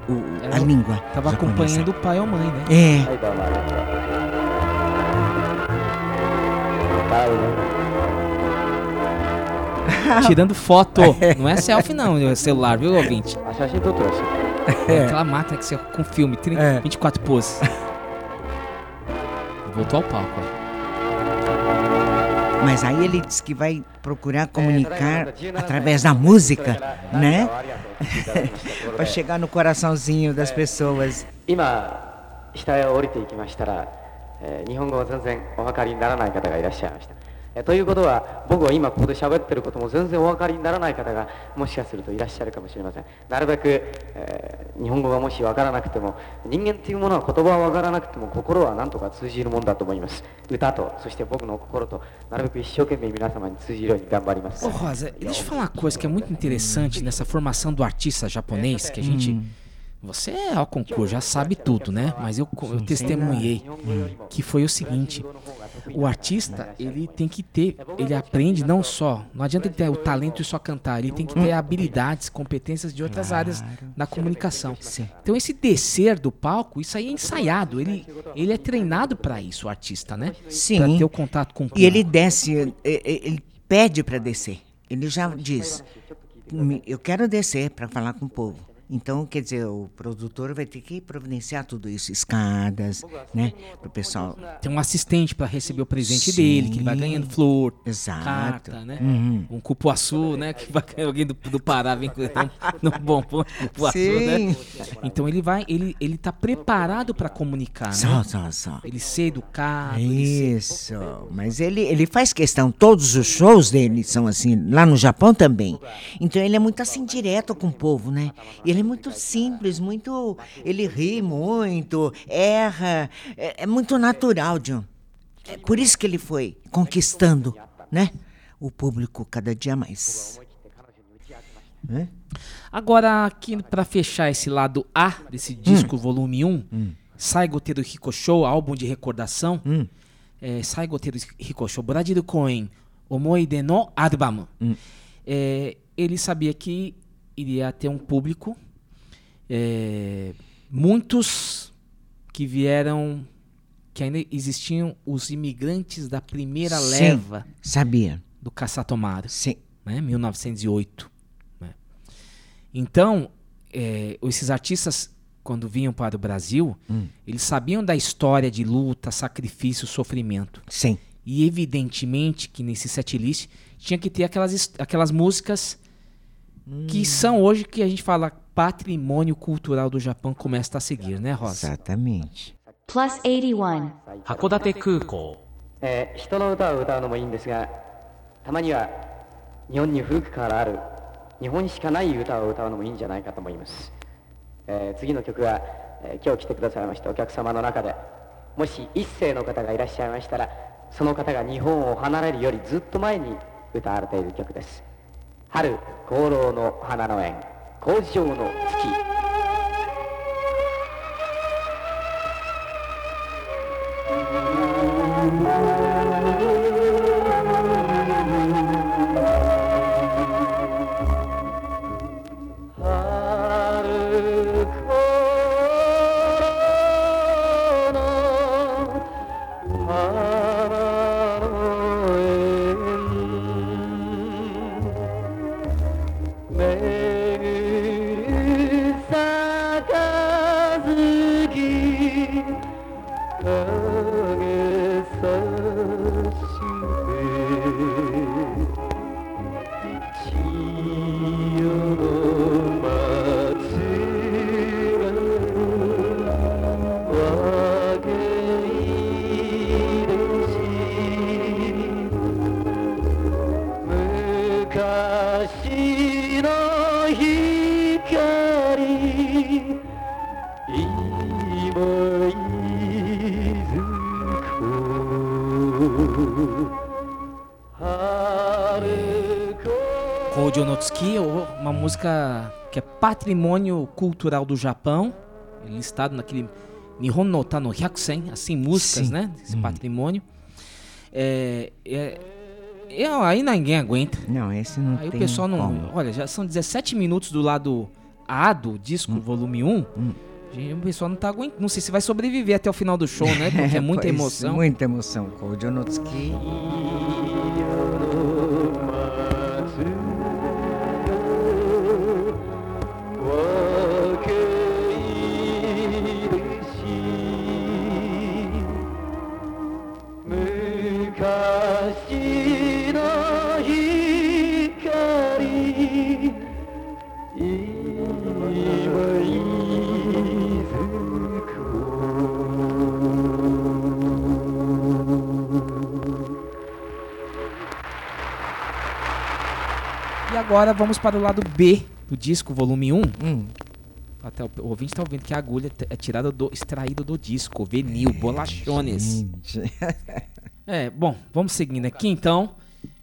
a Eu língua. Tava acompanhando o pai ou a mãe, né? É. <laughs> Tirando foto. Não é selfie, não, é celular, viu, ouvinte? あ写真撮ってらっしゃる É aquela máquina que você com filme, 30, É. 24 poses. <laughs> Voltou ao palco, ó. mas aí ele diz que vai procurar comunicar através da música, né? ありがとう聞いていただきましたところ Para で chegar no coraçãozinho das pessoas. 今下へ降りていきましたら、えー日本語を全然お分かりにならない方がいらっしゃいました えということは僕は今ここで喋ってることも全然お分かりにならない方がもしかするといらっしゃるかもしれません。なるべく、えー日本語がもし分からなくても人間っていうものは言葉は分からなくても心は何とか通じるもんだと思います。歌とそして僕の心となるべく一生懸命皆様に通じるように頑張ります。Ô Rosa, deixa eu falar uma coisa que é muito interessante nessa formação do artista japonês, que a gente. Você é ao concurso, já sabe tudo, né? Mas eu, eu testemunhei que foi o seguinte: o artista ele tem que ter, ele aprende não só, não adianta ele ter o talento e só cantar, ele tem que ter habilidades, competências de outras áreas da comunicação. Então esse descer do palco, isso aí é ensaiado, ele, ele é treinado para isso, o artista, né? Sim. Pra ter o contato com o E ele público. desce, ele pede para descer. Ele já diz: "Me- eu quero descer para falar com o povo. Então, quer dizer, o produtor vai ter que providenciar tudo isso, escadas, né, para o pessoal. Tem um assistente para receber o presente Sim. dele, que ele vai ganhando flor, Exato. carta, né? Uhum. Um cupuaçu, né? Que vai ganhar alguém do, do Pará vem com bombom de cupuaçu, né? Então ele vai, ele, ele tá preparado para comunicar, Só, né? só, só. Ele ser educado, ele ser- Isso, mas ele, ele faz questão, todos os shows dele são assim, lá no Japão também. Então ele é muito assim direto com o povo, né? Ele é muito simples, muito. Ele ri muito, erra, é, é muito natural, John. É por isso que ele foi conquistando, né? O público cada dia mais. Né? Agora, aqui para fechar esse lado A desse disco, volume 1, Sai Goteiro Rico Show, álbum de recordação. É, Sai Goteiro Rico Show, Bradiru Koen, Omoide no Album. É, ele sabia que iria ter um público, é, muitos que vieram, que ainda existiam os imigrantes da primeira Sim. leva Sabia? do Caçatomaro Sim. né? 1908. né? Então, é, esses artistas, quando vinham para o Brasil, eles sabiam da história de luta, sacrifício, sofrimento. Sim. E evidentemente que nesse setlist tinha que ter aquelas, aquelas músicas que são hoje que a gente fala patrimônio cultural do Japão começa a seguir, né, Rosa? Exatamente. Plus 81. 函館空港えー人の歌を歌うのもいいんですがたまには日本に古くからある日本しかない歌を歌うのもいいんじゃないかと思います、えー次の曲は、えー今日来てくださいましたお客様の中でもし一世の方がいらっしゃいましたらその方が日本を離れるよりずっと前に歌われている曲です春功労の花の縁 工場の月。Patrimônio cultural do Japão, listado naquele Nihon no Ta no Hyakusen, assim, músicas, Sim. né? Esse patrimônio. É, é, eu- aí ninguém aguenta. Não, esse não Aí o pessoal não. como. Olha, já são 17 minutos do lado A do disco, volume 1. Gente, O pessoal não tá aguentando. Não sei se vai sobreviver até o final do show, né? Porque é <laughs> muita Pois, emoção. Muita emoção. Kojo no Tsuki. Agora vamos para o lado B do disco, volume 1. Hum. Até o, o ouvinte está ouvindo que a agulha é tirada do, extraída do disco, vinil, bolachones. Gente. <laughs> É, bom, vamos seguindo aqui então.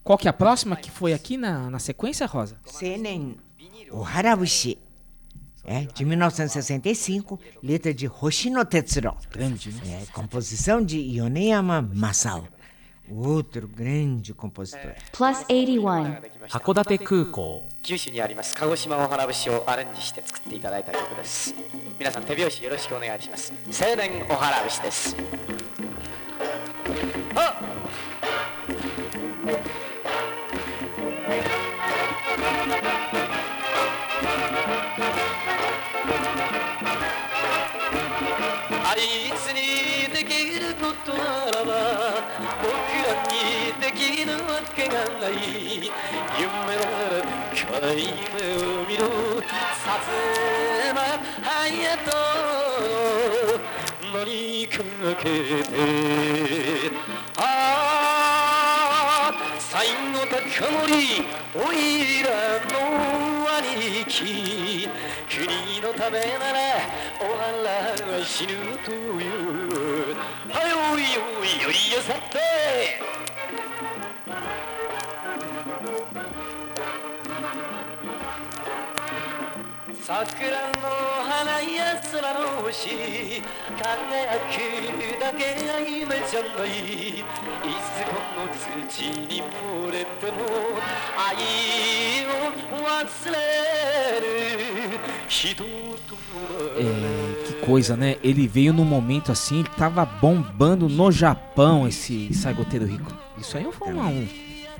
Qual que é a próxima que foi aqui na, na sequência, Rosa? Senen Oharabushi. É, de 1965, letra de Hoshino Tetsuro. Grande, né? É, composição de Yoneyama Masao. Outro grande compositor. Plus 81. 函館空港。九州にあります鹿児島お花節をアレンジして作っていただいた曲です。皆さん手拍子よろしくお願いします。青年お花節です。ああいることならば僕らにできるわけがない夢なら深い夢を見ろ。さつま隼人乗りかけて。ああ最後高森おいらの兄貴国のためならおらは死ぬという。はいおいおいよいよさって。桜の花や空の星輝くだけが夢じゃない。いつこの土に漏れても愛を忘れる。É, que coisa, né? Ele veio num momento assim, ele tava bombando no Japão esse Saigoteiro Rico. Isso aí foi uma, um,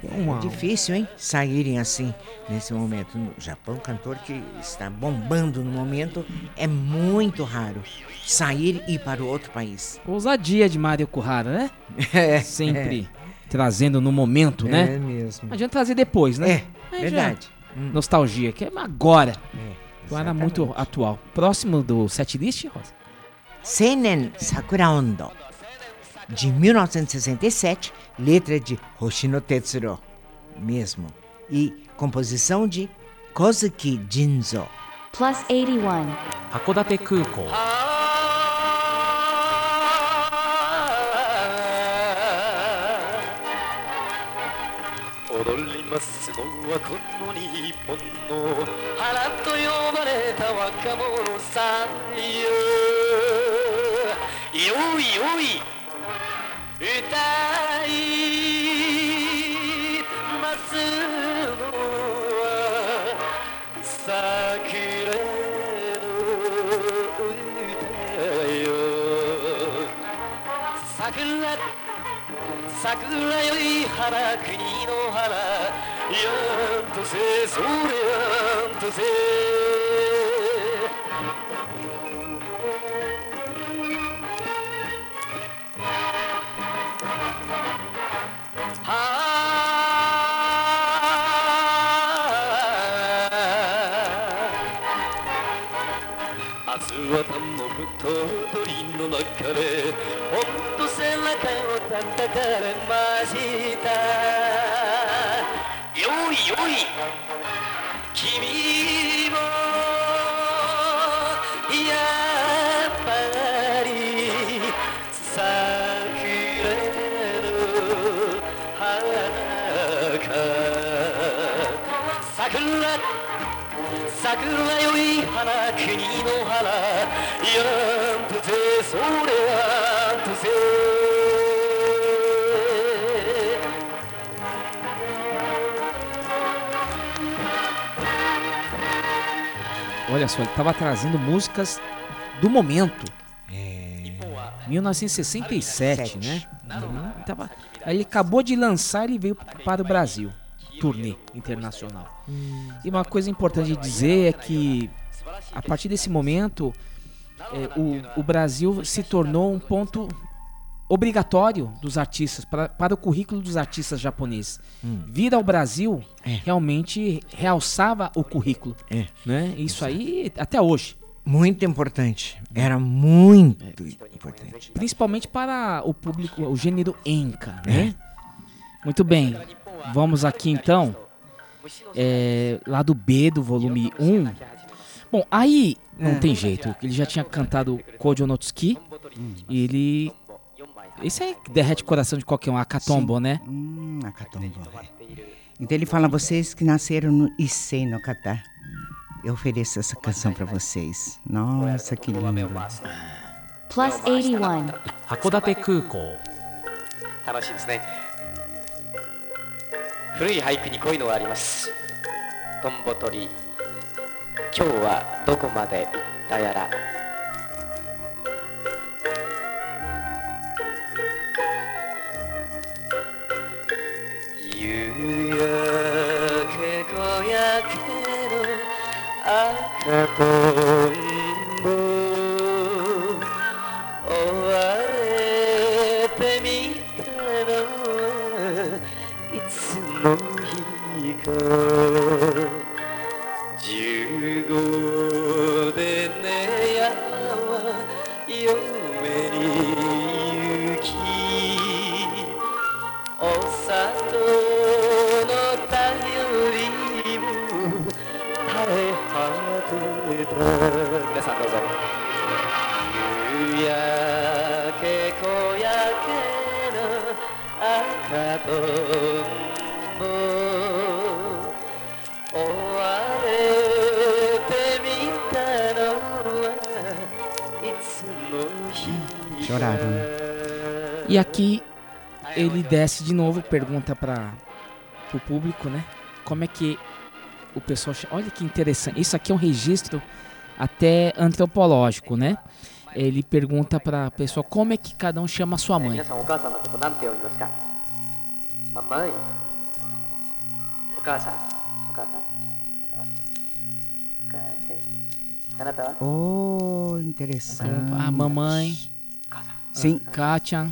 uma, Difícil, hein? Saírem assim nesse momento. No Japão, cantor que está bombando no momento é muito raro. Sair e ir para o outro país. ousadia de Mario Kurara, né? <laughs> É, Sempre trazendo no momento, é, né? É mesmo. Não adianta trazer depois, né? É, Aí já- verdade. Hum. Nostalgia, que é agora. É, então era muito atual. Próximo do setlist, Rosa? Senen Sakura Ondo, de 1967, letra de Hoshino Tetsuro, mesmo, e composição de Kozuki Jinzo. Plus 81. Hakodate Kuko. Ah. Orolli. ます。のはこの日本の花と呼ばれた若者さんよ。よいよい。歌い。桜より花国の花。やんとせそれやんとせ。鳥の中でほんと背中を叩かれました。よいよい。君桜より花国の花やんとせそれやんとせ Olha só, ele tava trazendo músicas do momento. É, 1967, né? Uhum. Ele tava- aí ele acabou de lançar e veio para o Brasil. Turnê internacional. E uma coisa importante de dizer é que a partir desse momento é, o, o Brasil se tornou um ponto obrigatório dos artistas para, para o currículo dos artistas japoneses. Vir ao Brasil É. realmente realçava o currículo, É. né? Isso aí até hoje. Muito importante. Era muito importante. principalmente para o público, o gênero enca, né? Muito bem, vamos aqui então é, lado B do volume 1. Bom, aí não É. tem jeito. Ele já tinha cantado Kojo no Tsuki. E ele. Isso aí derrete o coração de qualquer um, Akatombo, né? Hum, Akatombo. é. Então ele fala, vocês que nasceram no Issei no Kata, eu ofereço essa canção pra vocês. Nossa, que lindo. Plus 81. 函館空港楽しいですね 古い俳句にこういうのがあります。トンボ鳥今日はどこまで行ったやら。夕焼け小焼けの赤とんぼ日 aqui ele desce de novo, pergunta para o público, né? Como é que o pessoal. chama? Olha que interessante. Isso aqui é um registro até antropológico, né? Ele pergunta para a pessoa como é que cada um chama a sua mãe. Mamãe. Oh, interessante. A mamãe. Sim. Katia.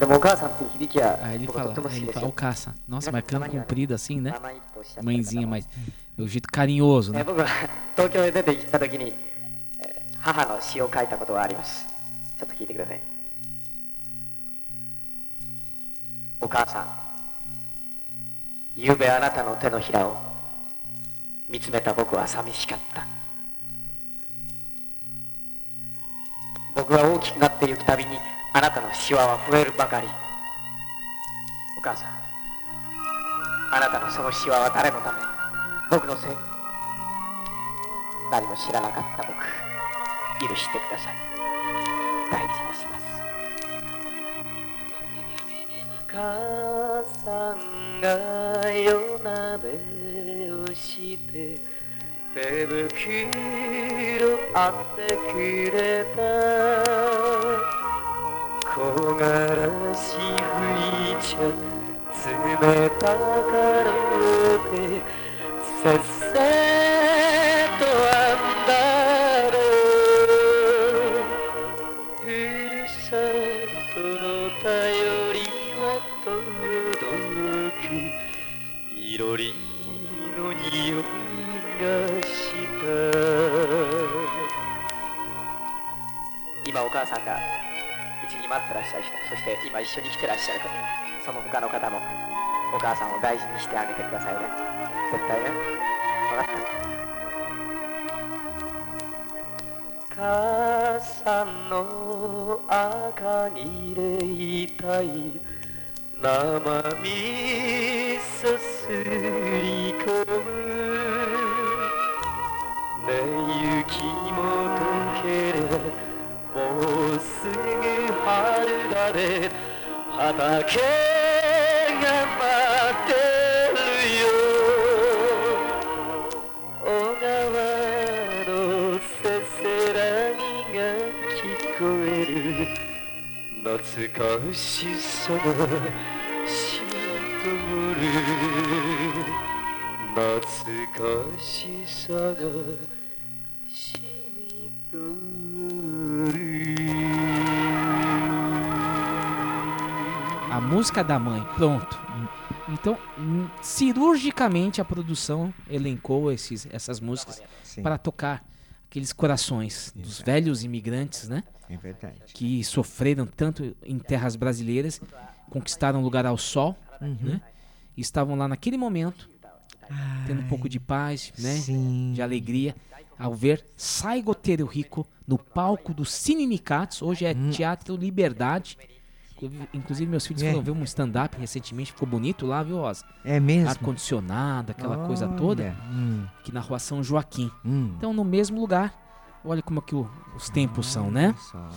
Aí ele 僕はと fala, っても好き ele です fala, よ o caça. Nossa, mas cano comprido assim, né? ママイとおっしゃった方 Mãezinha, も mas é o jeito carinhoso, え né? 僕は東京へ出て行った時に、えー母の詩を書いたことがありますちょっと聞いてくださいお母さん<laughs> ゆうべあなたの手のひらを見つめた僕は寂しかった僕は大きくなっていくたびに あなたのシワは増えるばかり。お母さんあなたのそのシワは誰のため？僕のせい？何も知らなかった僕。許してください。大事にします。母さんが夜鍋をして手袋あってくれた。唐辛子吹いちゃ冷たがれて緒に来てらっしゃる方その他の方もお母さんを大事にしてあげてくださいね。絶対ね。懐かしさが染みとる A música da mãe, pronto. Então, cirurgicamente a produção elencou esses, essas músicas para tocar aqueles corações dos velhos imigrantes, né? É verdade. que sofreram tanto em terras brasileiras, conquistaram lugar ao sol, Uhum. né? E estavam lá naquele momento, tendo um pouco de paz, né? Sim. De alegria, ao ver Sai Goteiro Rico no palco do Cine Nicatos, hoje é Hum. Teatro Liberdade. Inclusive, meus filhos É. foram ver um stand-up recentemente, ficou bonito lá, viu, Rosa? É mesmo? Ar-condicionado, aquela coisa toda, Olha, hum, aqui na rua São Joaquim. hum. Então, no mesmo lugar, olha como é que o- os tempos são, né? Só.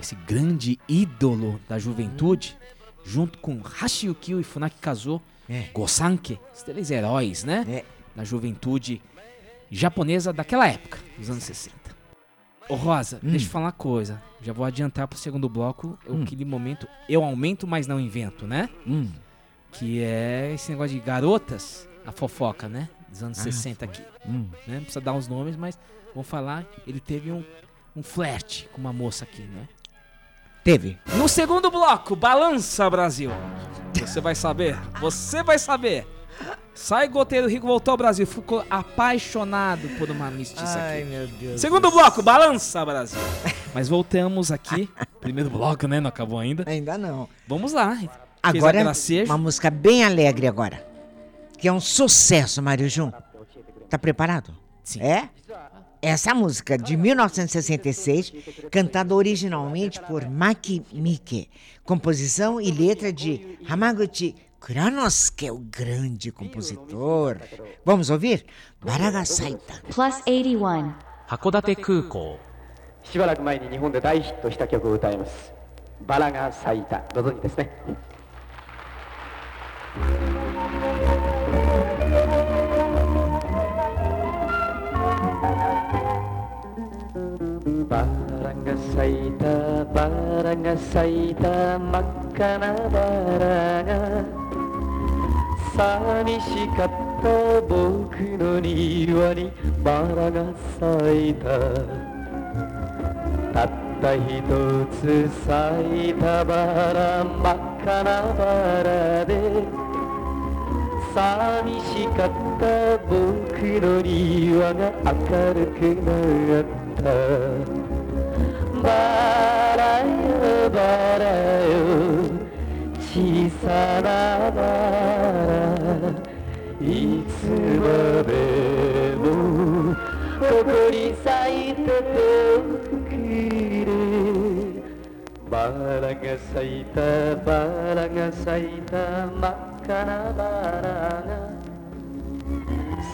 esse grande ídolo da juventude, junto com Hashiyuki e Funaki Kazuo, É. Gosanke, os três heróis, né? É. Da juventude japonesa daquela época, dos anos 60. Ô Rosa, Hum. deixa eu falar uma coisa. Já vou adiantar pro segundo bloco. Hum. Aquele momento, eu aumento, mas não invento, né? Hum. Que é esse negócio de garotas, a fofoca, né? Dos anos Ah, 60 aqui. Hum. Né? Não precisa dar os nomes, mas vamos falar. Ele teve um, um flerte com uma moça aqui, né? Teve. No segundo bloco, Balança Brasil. Você vai saber, você vai saber. Sai Goteiro Rico voltou ao Brasil, ficou apaixonado por uma mestiça aqui. meu Deus. Segundo bloco, Balança Brasil. Mas voltamos aqui. <laughs> Primeiro bloco, né? Não acabou ainda. Ainda não. Vamos lá. Agora, gracejo. uma música bem alegre agora. Que é um sucesso, Mário Jun. Tá preparado? Sim. É? Essa música de 1966, cantada originalmente por Maki Miike. Composição e letra de Hamaguchi Kuranosuke, o grande compositor. Vamos ouvir? Baraga Saita. Plus 81. 函館空港しばらく前に日本で大ヒットした曲を歌いますバラが咲いたご存知ですねバラが咲いたバラが咲いた真っ赤なバラが 寂しかった僕の庭にバラが咲いた。たった一つ咲いたバラ真っ赤なバラで。寂しかった僕の庭が明るくなった。バラよバラよ。小さなバラいつまでもここに咲いててくれバラが咲いたバラが咲いた真っ赤なバラが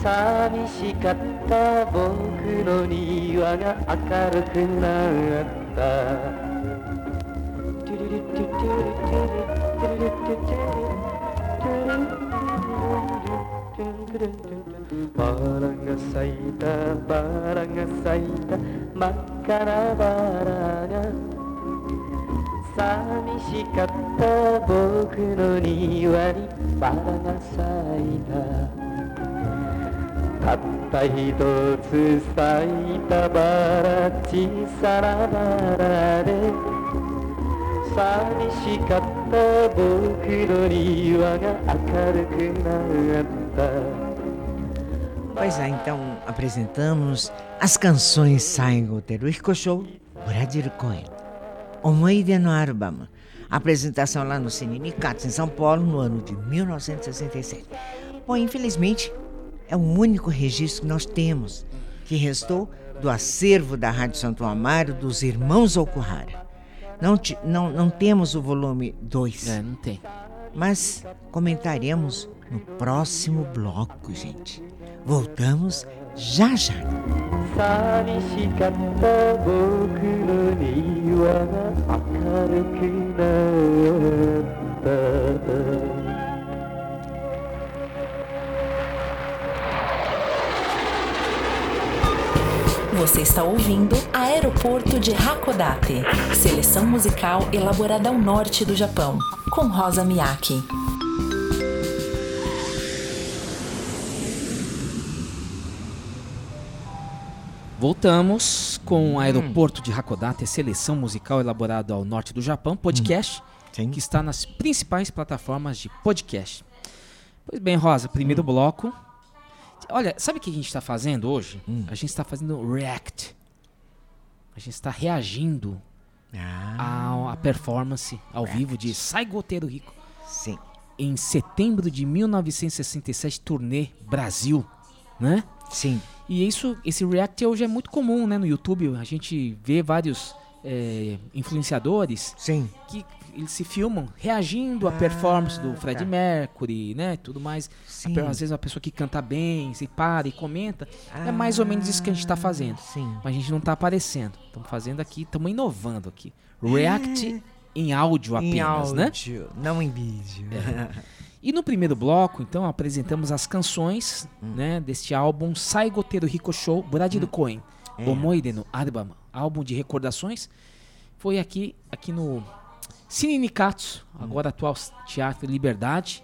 寂しかった僕の庭が明るくなったバラが咲いたバラが咲いた。真っ赤なバラが寂しかった僕の庭にバラが咲いた。たった一つ咲いたバラ小さなバラで寂しかった僕の庭が明るくなった Pois é, então apresentamos as canções Saigo Teruhiko Show, Bradir Koen. Omoide no Arubama. Apresentação lá no Cine Nicatos, em São Paulo, no ano de 1967. Bom, infelizmente, é o único registro que nós temos que restou do acervo da Rádio Santo Amaro dos Irmãos Okuhara. Não, ti- não, não temos o volume 2, É, não tem. mas comentaremos no próximo bloco, gente. Voltamos já já. Você está ouvindo Aeroporto de Hakodate, seleção musical elaborada ao norte do Japão, com Rosa Miyake. Voltamos com o aeroporto de Hakodate, seleção musical elaborada ao norte do Japão, podcast. Sim. que está nas principais plataformas de podcast. Pois bem, Rosa, primeiro bloco. Olha, sabe o que a gente está fazendo hoje? A gente está fazendo react. A gente está reagindo Ah, à, à performance ao vivo de Sai Goteiro Rico sim. em setembro de 1967, turnê Brasil, né? Sim. E isso, esse react hoje é muito comum, né? No YouTube a gente vê vários é, influenciadores Sim. que eles se filmam reagindo à performance do Fred Mercury, né? Tudo mais. Sim. Às vezes uma pessoa que canta bem, se para e comenta. é mais ou menos isso que a gente tá fazendo. Sim. Mas a gente não tá aparecendo. Estamos fazendo aqui, estamos inovando aqui. React em áudio apenas, em áudio, né? não em vídeo. E no primeiro bloco, então, apresentamos as canções Hum. né, deste álbum Sai Goteiro Rico Show, Bradido Coen. É. Omoide no álbum de recordações. Foi aqui, aqui no Cine Nikatsu, Hum. agora atual Teatro Liberdade,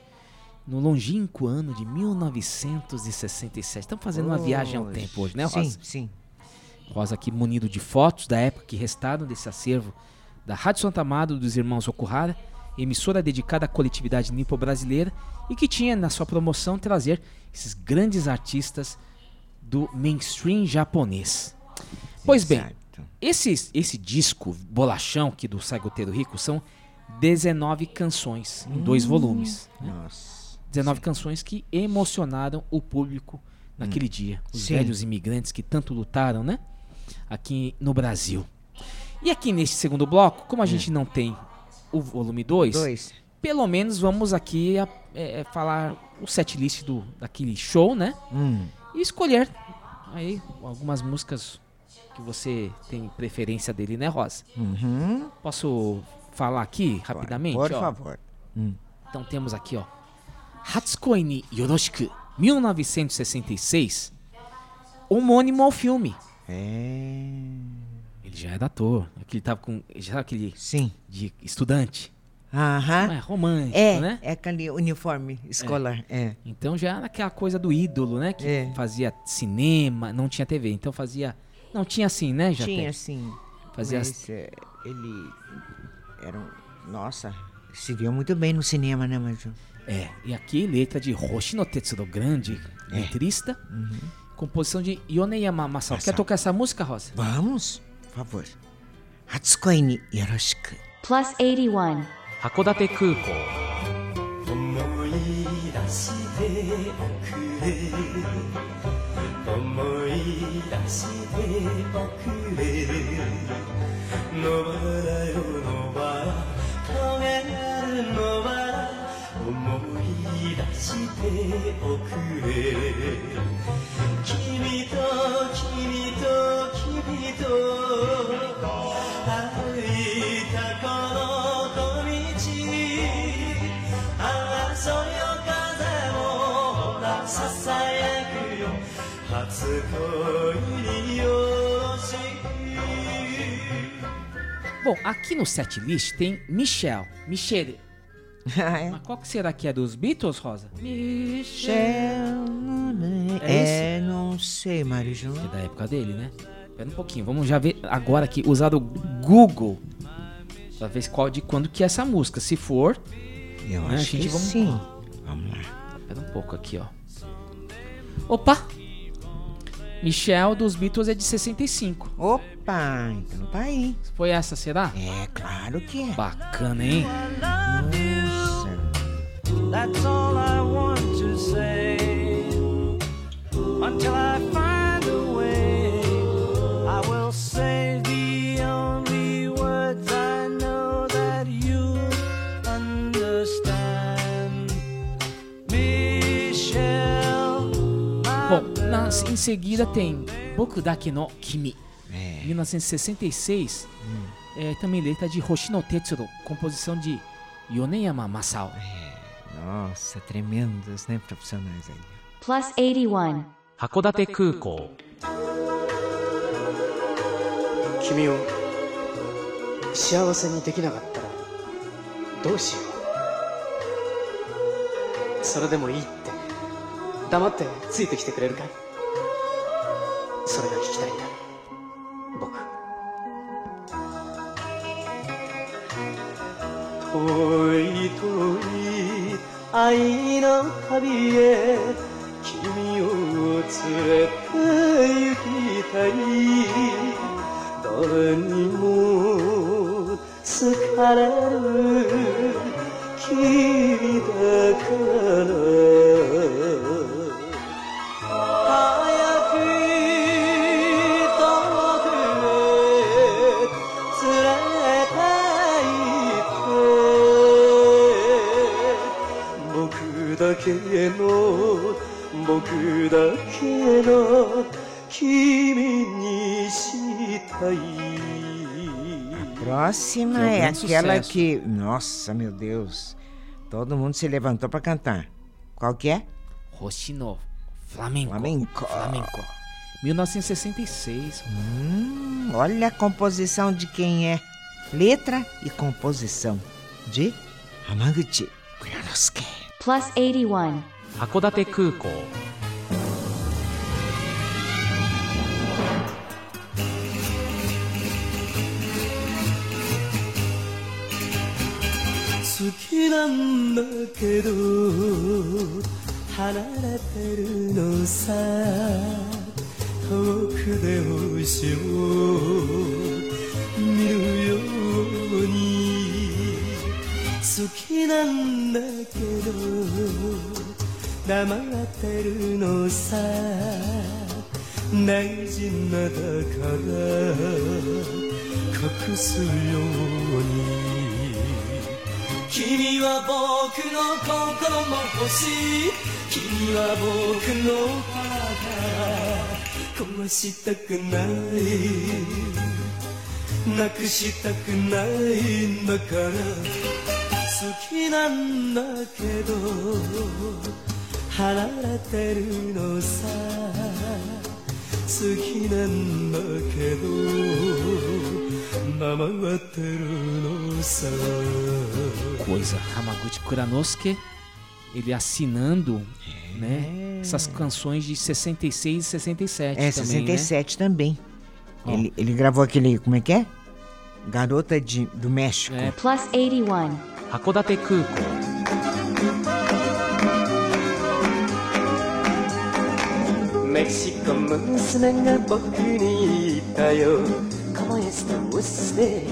no longínquo ano de 1967. Estamos fazendo uma viagem ao tempo hoje, né, Rosa? Sim, sim. Rosa aqui munido de fotos da época que restaram desse acervo da Rádio Santa Amado dos irmãos Okuhara, emissora dedicada à coletividade nipo-brasileira e que tinha na sua promoção trazer esses grandes artistas do mainstream japonês. Pois bem, Exato. esse, esse disco bolachão aqui do Saigoteiro Rico são 19 canções em dois volumes. né? Nossa. 19 canções que emocionaram o público naquele dia. Os Sim. velhos imigrantes que tanto lutaram, né? Aqui no Brasil. E aqui neste segundo bloco, como a gente não tem o volume 2, Dois. pelo menos vamos aqui a- é, é, falar o setlist do, daquele show, né? Hum. E escolher aí algumas músicas que você tem preferência dele, né, Rosa? Uhum. Posso falar aqui rapidamente? Por ó? favor. Hum. Então temos aqui, ó. Hatsukoi ni Yoroshiku, 1966. Homônimo ao filme. É. Ele já era ator. Aquele tava com. Já aquele Sim. de estudante. Aham. É romântico, É, né? é aquele uniforme escolar. É. Então já era aquela coisa do ídolo, né? Que É. fazia cinema, não tinha TV. Então fazia. Não, tinha sim, né? Já tinha tem. sim. Fazia mas as... Eh, ele era um... Nossa, se viu muito bem no cinema, né, Manjo? É, e aqui letra de Hoshino Tetsuro Grande, é. letrista, uhum. composição de Yoneyama Masao. Quer tocar essa música, Rosa? Vamos, por favor. Hatsukoi ni yoroshiku. Plus 81. Hakodate Kuko. Omoi してくれ野原よ野原影ある野原思い出しておくれ。Bom, aqui no setlist tem Michelle. Michelle. <laughs> É. Mas qual que será que é dos Beatles, Rosa? Michel, É É, não sei, Marijo. É da época dele, né? Espera um pouquinho, vamos já ver agora aqui, usar o Google. Pra ver qual, de quando que é essa música. Se for, Eu né, acho que vamos- sim. Vamos lá. Espera um pouco aqui, ó. Opa! Michelle dos Beatles é de 65. Opa, então tá aí. Foi essa, será? É, claro que é. Bacana, hein? Nossa. Bom, na- em seguida tem Boku Dake no Kimi, É. 1966. É, também letra de Hoshino Tetsuro, composição de Yoneyama Masao. Nossa, tremendos, né, profissionais aí. Plus 81. 函館空港君を幸せにできなかったらどうしようそれでもいいって黙ってついてきてくれるかい それが聞きたいんだ。僕。遠い遠い愛の旅へ君を連れて行きたい。誰にも好かれる君だから。けの僕だけの君にしたい Próxima Que é o é grande aquela sucesso. que. Nossa, meu Deus. Todo mundo se levantou pra cantar. Qual que é? Roshino Flamenco. Flamenco. Flamenco. 1966. Hum, olha a composição de quem é. Letra e composição de Hamaguchi Kuranosuke. Plus 81. 函館空港。好きなんだけど離れてるのさ。遠くで星を好きなんだけど黙ってるのさ大事なだから隠すように。君は僕の心の星君は僕の体。壊したくない。なくしたくないんだから。きなんだけど離れてるのさ好きなんだけど黙ってるのさ Coisa. Hamaguchi Kuranosuke. Ele assinando, É. né? Essas canções de 66 e 67 É, também, 67 também. Ó. Ele, ele gravou aquele, como é que é? Garota de, do México. É. Plus 81. 函館空港メキシコ娘が僕に言ったよ Como está você?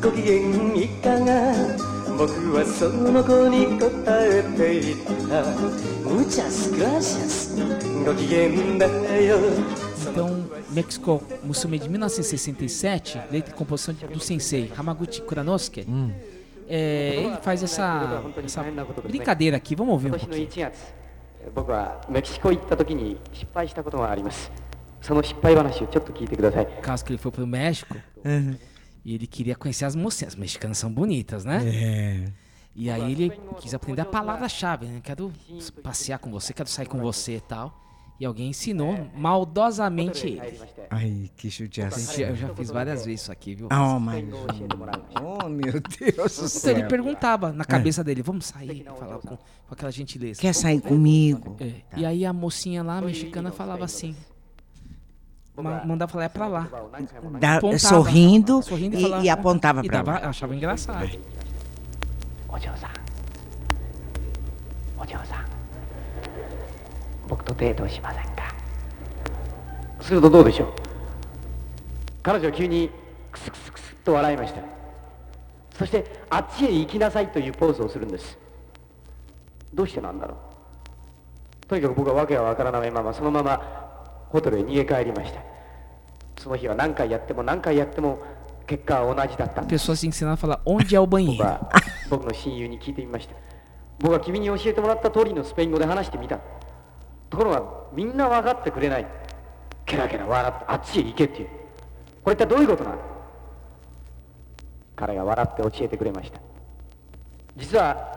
ご機嫌いかが僕はその子に答えていた Muchas gracias ご機嫌だよ Então, Mexico Musume de 1967, letra e composição do sensei Hamaguchi Kuranosuke. Hum. É, ele faz essa, essa brincadeira aqui, vamos ouvir um 今年の pouquinho. 1月僕はメキシコ行った時に失敗したことがありますその失敗話をちょっと聞いてください Caso que ele foi pro México e ele queria conhecer as mocinhas. As mexicanas são bonitas, né? É. E aí ele quis aprender a palavra-chave, né? Quero passear com você, quero sair com você e tal. E alguém ensinou maldosamente ele. Ai, que judiação. Eu já fiz várias vezes isso aqui, viu? Ah, oh, my oh meu Deus do céu. Então ele perguntava na é. cabeça dele, vamos sair, falava com, com aquela gentileza. Quer sair comigo? É. Tá. E aí a mocinha lá, a mexicana, falava assim, mandava falar, é pra lá. Da, apontava, sorrindo, sorrindo e, e, e apontava e pra dava, lá. achava engraçado. Ai. 僕とデートをしませんか？するとどうでしょう？彼女は急にクスクスクスと笑いました。そしてあっちへ行きなさいというポーズをするんです。どうしてなんだろう？とにかく僕は訳がわからないままそのままホテルへ逃げ帰りました。その日は何回やっても何回やっても結果は同じだった。Pessoas ensinavam a falar onde é o <laughs> 僕 banheiro. は僕の親友に聞いてみました。僕は君に教えてもらった通りのスペイン語で話してみたところがみんな分かってくれない。ケラケラ笑ってあっちへ行けっていう。これ一体どういうことなの？彼が笑って教えてくれました。実は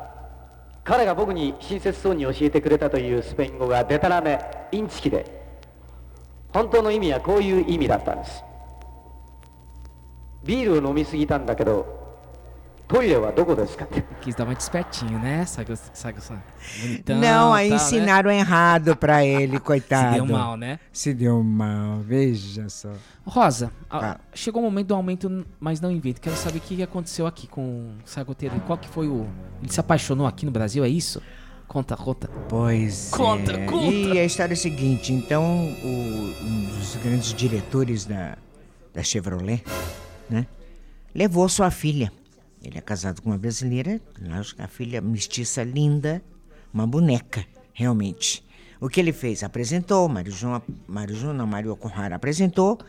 彼が僕に親切そうに教えてくれたというスペイン語がデタラメインチキで本当の意味はこういう意味だったんです。ビールを飲みすぎたんだけどトイレはどこですかって Quis dar uma despertinho, né? Sabe, sabe, sabe, bonitão, Não, aí tal, né? ensinaram errado pra ele, coitado. <laughs> Se deu mal, né? Se deu mal, veja só. Rosa, a- Fala. chegou o momento do aumento, mas não invento. Quero saber o que que aconteceu aqui com o Sagoteiro. Qual que foi o... Ele se apaixonou aqui no Brasil, é isso? Conta, conta. Pois Conta, é. conta. E a história é a seguinte, então, o- um dos grandes diretores da, da Chevrolet, né, levou sua filha. ele é casado com uma brasileira, lógico, a filha mestiça linda, uma boneca, realmente. O que ele fez? Apresentou, Mário João, Mário João não, Mário Conrara apresentou,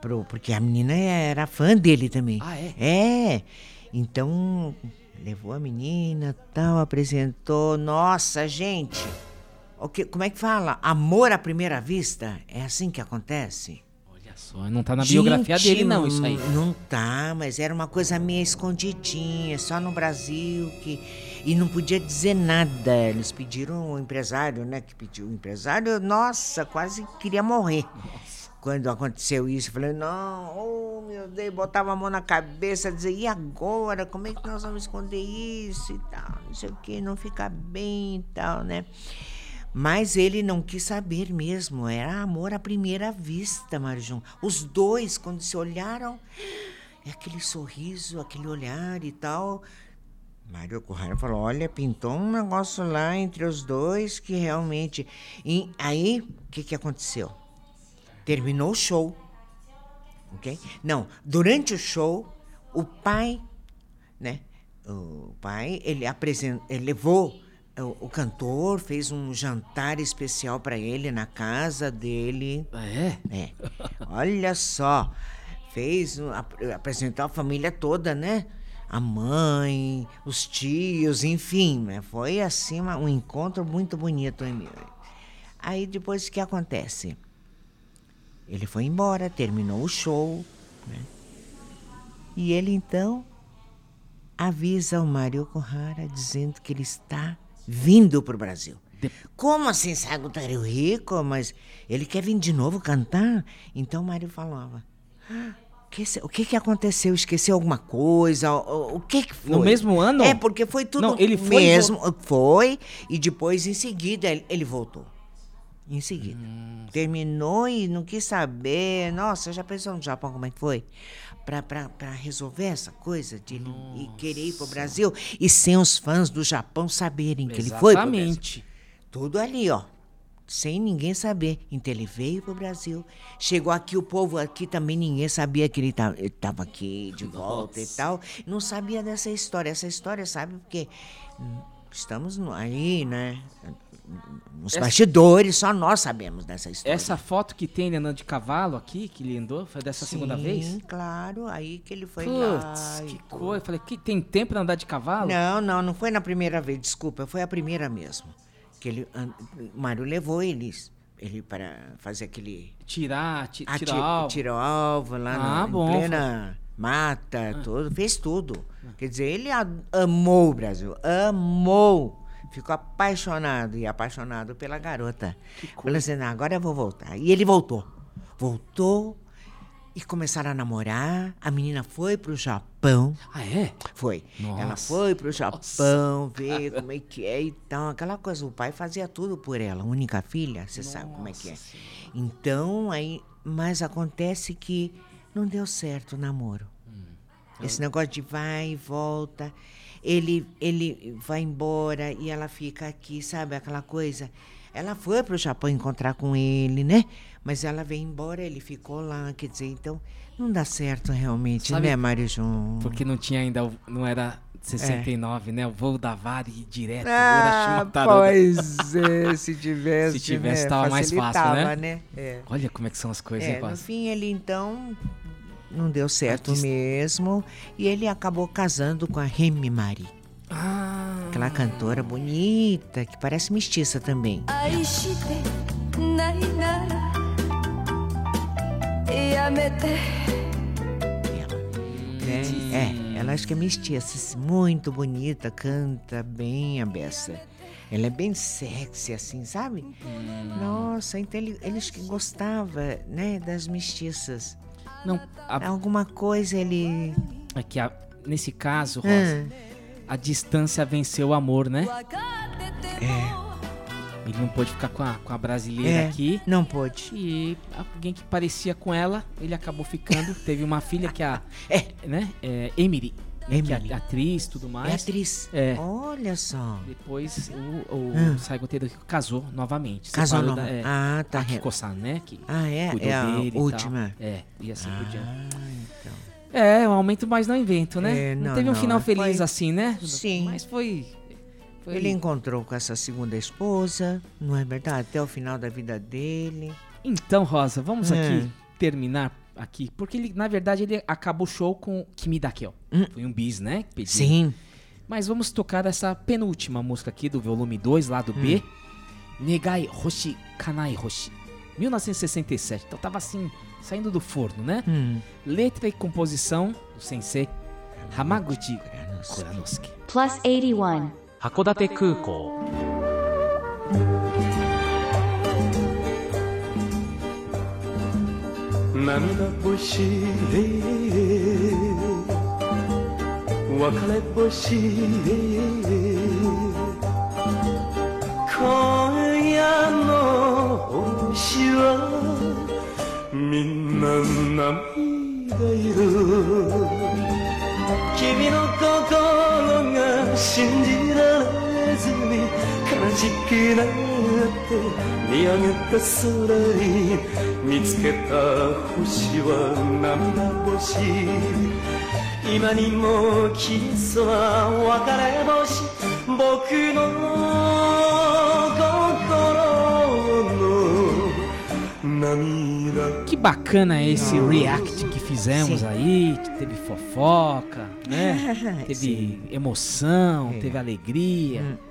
pro, porque a menina era fã dele também. Ah, é? É. Então, levou a menina, tal, apresentou. Nossa, gente. O que, como é que fala? Amor à primeira vista? É assim que acontece? Só, não tá na biografia Gente, dele não, isso aí. Não tá, mas era uma coisa meio escondidinha, só no Brasil que e não podia dizer nada. Eles pediram o empresário, né, que pediu o empresário, nossa, quase queria morrer. Quando aconteceu isso, eu falei, não, oh meu Deus, botava a mão na cabeça, dizia, e agora? Como é que nós vamos esconder isso e tal? Não sei o que, não fica bem e tal, né? Mas ele não quis saber mesmo, era amor à primeira vista, Marjum. Os dois, quando se olharam, é aquele sorriso, aquele olhar e tal. Mário Corrara falou: olha, pintou um negócio lá entre os dois que realmente. E aí, o que, que aconteceu? Terminou o show. Ok? Não, durante o show, o pai, né? O pai, ele apresentou, levou o, o cantor, fez um jantar especial para ele na casa dele. Ah, é? É. Olha só, fez, ap- apresentou a família toda, né? A mãe, os tios, enfim, né? foi assim um encontro muito bonito. Aí depois o que acontece? Ele foi embora, terminou o show, né? E ele então avisa o Mário Corrara dizendo que ele está vindo para o Brasil. Como assim, Sago tá rico? Mas ele quer vir de novo cantar? Então o Mário falava. "Ah, que o que, que aconteceu? Esqueceu alguma coisa? O, o- que, que foi? No mesmo ano? É, porque foi tudo Não, ele foi mesmo. Foi, e depois, em seguida, ele, ele voltou. Em seguida. Terminou e não quis saber. Nossa, já pensou no Japão como é que foi? Pra resolver essa coisa de ele querer ir pro Brasil e sem os fãs do Japão saberem que ele foi pro Brasil. Exatamente. Tudo ali, ó. Sem ninguém saber. Então ele veio pro Brasil. Chegou aqui, o povo aqui também ninguém sabia que ele estava aqui de <laughs> volta e tal. Não sabia dessa história. Essa história, sabe, porque hum, estamos aí, né? Nos Essa- bastidores, só nós sabemos dessa história. Essa foto que tem ele andando de cavalo aqui, que ele andou, foi dessa segunda vez? Sim, claro. Aí que ele foi lá. Putz, e que coisa. Eu falei, que tem tempo pra andar de cavalo? Não, não, não foi na primeira vez, desculpa, foi a primeira mesmo. Que ele, o Mário levou eles, ele para fazer aquele Tirar, ti, ati- tirar alvo. tiro alvo lá Ah, na, bom. em plena mata, tudo, fez tudo. Quer dizer, ele amou o Brasil, amou. Ficou apaixonado e apaixonado pela garota. Falou assim, "Não, agora eu vou voltar. E ele voltou. Voltou e começaram a namorar. A menina foi pro Japão. Ah, é? Foi. Ela Nossa. foi pro Japão ver como é que é e tal. Aquela coisa, o pai fazia tudo por ela, única filha, você sabe como é que é. Então, aí, mas acontece que não deu certo o namoro. Esse negócio de vai e volta, ele, ele vai embora e ela fica aqui, sabe? Aquela coisa. Ela foi pro Japão encontrar com ele, né? Mas ela veio embora, ele ficou lá, quer dizer, então não dá certo realmente, Sabe- né, Mário João? Porque não tinha ainda, o- não era 69, né? O voo da VAR e direto. Ah, pois é, <laughs> se tivesse, Se tivesse, né, tava mais fácil, né? né? É. Olha como é que são as coisas, É, hein, no fim, ele então não deu certo Artista. mesmo. E ele acabou casando com a Remy Mari. Ah. Aquela cantora bonita, que parece mestiça também. Ela, é, é ela acho que é mestiça, muito bonita, canta bem a beça. Ela é bem sexy, assim, sabe? Uhum. Nossa, então ele, eles que gostava, né, das mestiças. Não, a- Alguma coisa ele. É que a- nesse caso, Rosa, a distância venceu o amor, né? É. Ele não pôde ficar com a, com a brasileira É, aqui. não pôde. E alguém que parecia com ela, ele acabou ficando. Teve uma filha que a. <laughs> É. Né? É, Emily. Né, Que Emily. é atriz e tudo mais. É atriz. É. Olha só. Depois o, o Hum. Saigo Teruhiko casou novamente. Casou Separou nova- é, Ah, tá. A Kiko-san, né? Que Ah, é? cuidou É a tal. última. É, e assim por diante. Ah, então. É, um aumento, mas não invento, né? É, não, não, teve um não, final é, feliz foi- assim, né? Sim. Mas foi. foi Ele encontrou com essa segunda esposa, não é verdade? Até o final da vida dele. Então, Rosa, vamos É. aqui terminar aqui. Porque ele, na verdade, ele acabou o show com Kimi Dakeo. Foi um bis, né? que pediu. Sim. Mas vamos tocar essa penúltima música aqui do volume 2, lado B. Negai Hoshi Kanai Hoshi. 1967. Então tava assim, saindo do forno, né? Hum. Letra e composição do sensei Hamaguchi Kuranosuke. Plus 81. 函館涙星別れ星へ。今夜の星はみんな涙色君の心が信じられずに悲しくなって見上げた空に見つけた星は涙星今にも消えそうな別れ星僕の心の涙 Que bacana esse react que fizemos Sim. aí. que Teve fofoca, né? <laughs> Teve Sim. emoção, É. teve alegria. Hum.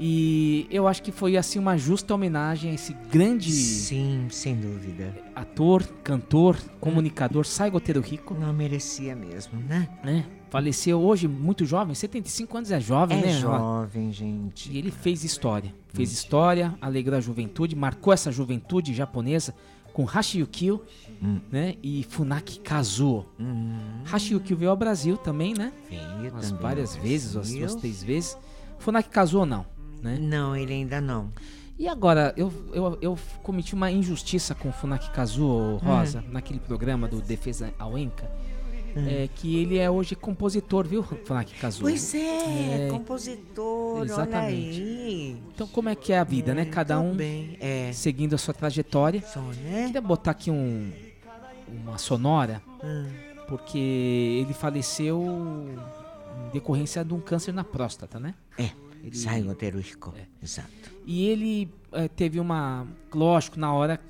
E eu acho que foi assim uma justa homenagem a esse grande Sim, sem dúvida. ator, cantor, comunicador Saigo Teruhiko, Não merecia mesmo, né? né? Faleceu hoje muito jovem, 75 anos é jovem, É né? Jovem, gente. E ele fez história. Fez história, alegrou a juventude, marcou essa juventude japonesa com Hashi Yukio, Hum. né? E Funaki Kazuo. Hashi Yukio veio ao Brasil também, né? Veio Umas também várias vezes, umas duas, três vezes. Funaki Kazuo não, né? Não, ele ainda não. E agora, eu, eu, eu cometi uma injustiça com o Funaki Kazuo, Rosa, naquele programa do Defesa Awenka. É que ele é hoje compositor, viu, Funaki Kazuo? Pois é, É, compositor, olha exatamente. aí. Então, como é que é a vida, né? Cada um bem, é. seguindo a sua trajetória. Só, né? Queria botar aqui um, uma sonora, Hum. porque ele faleceu em decorrência de um câncer na próstata, né? É, Ele- Saigo Teruhiko. É. Exato. E ele eh, teve uma. Lógico, na hora,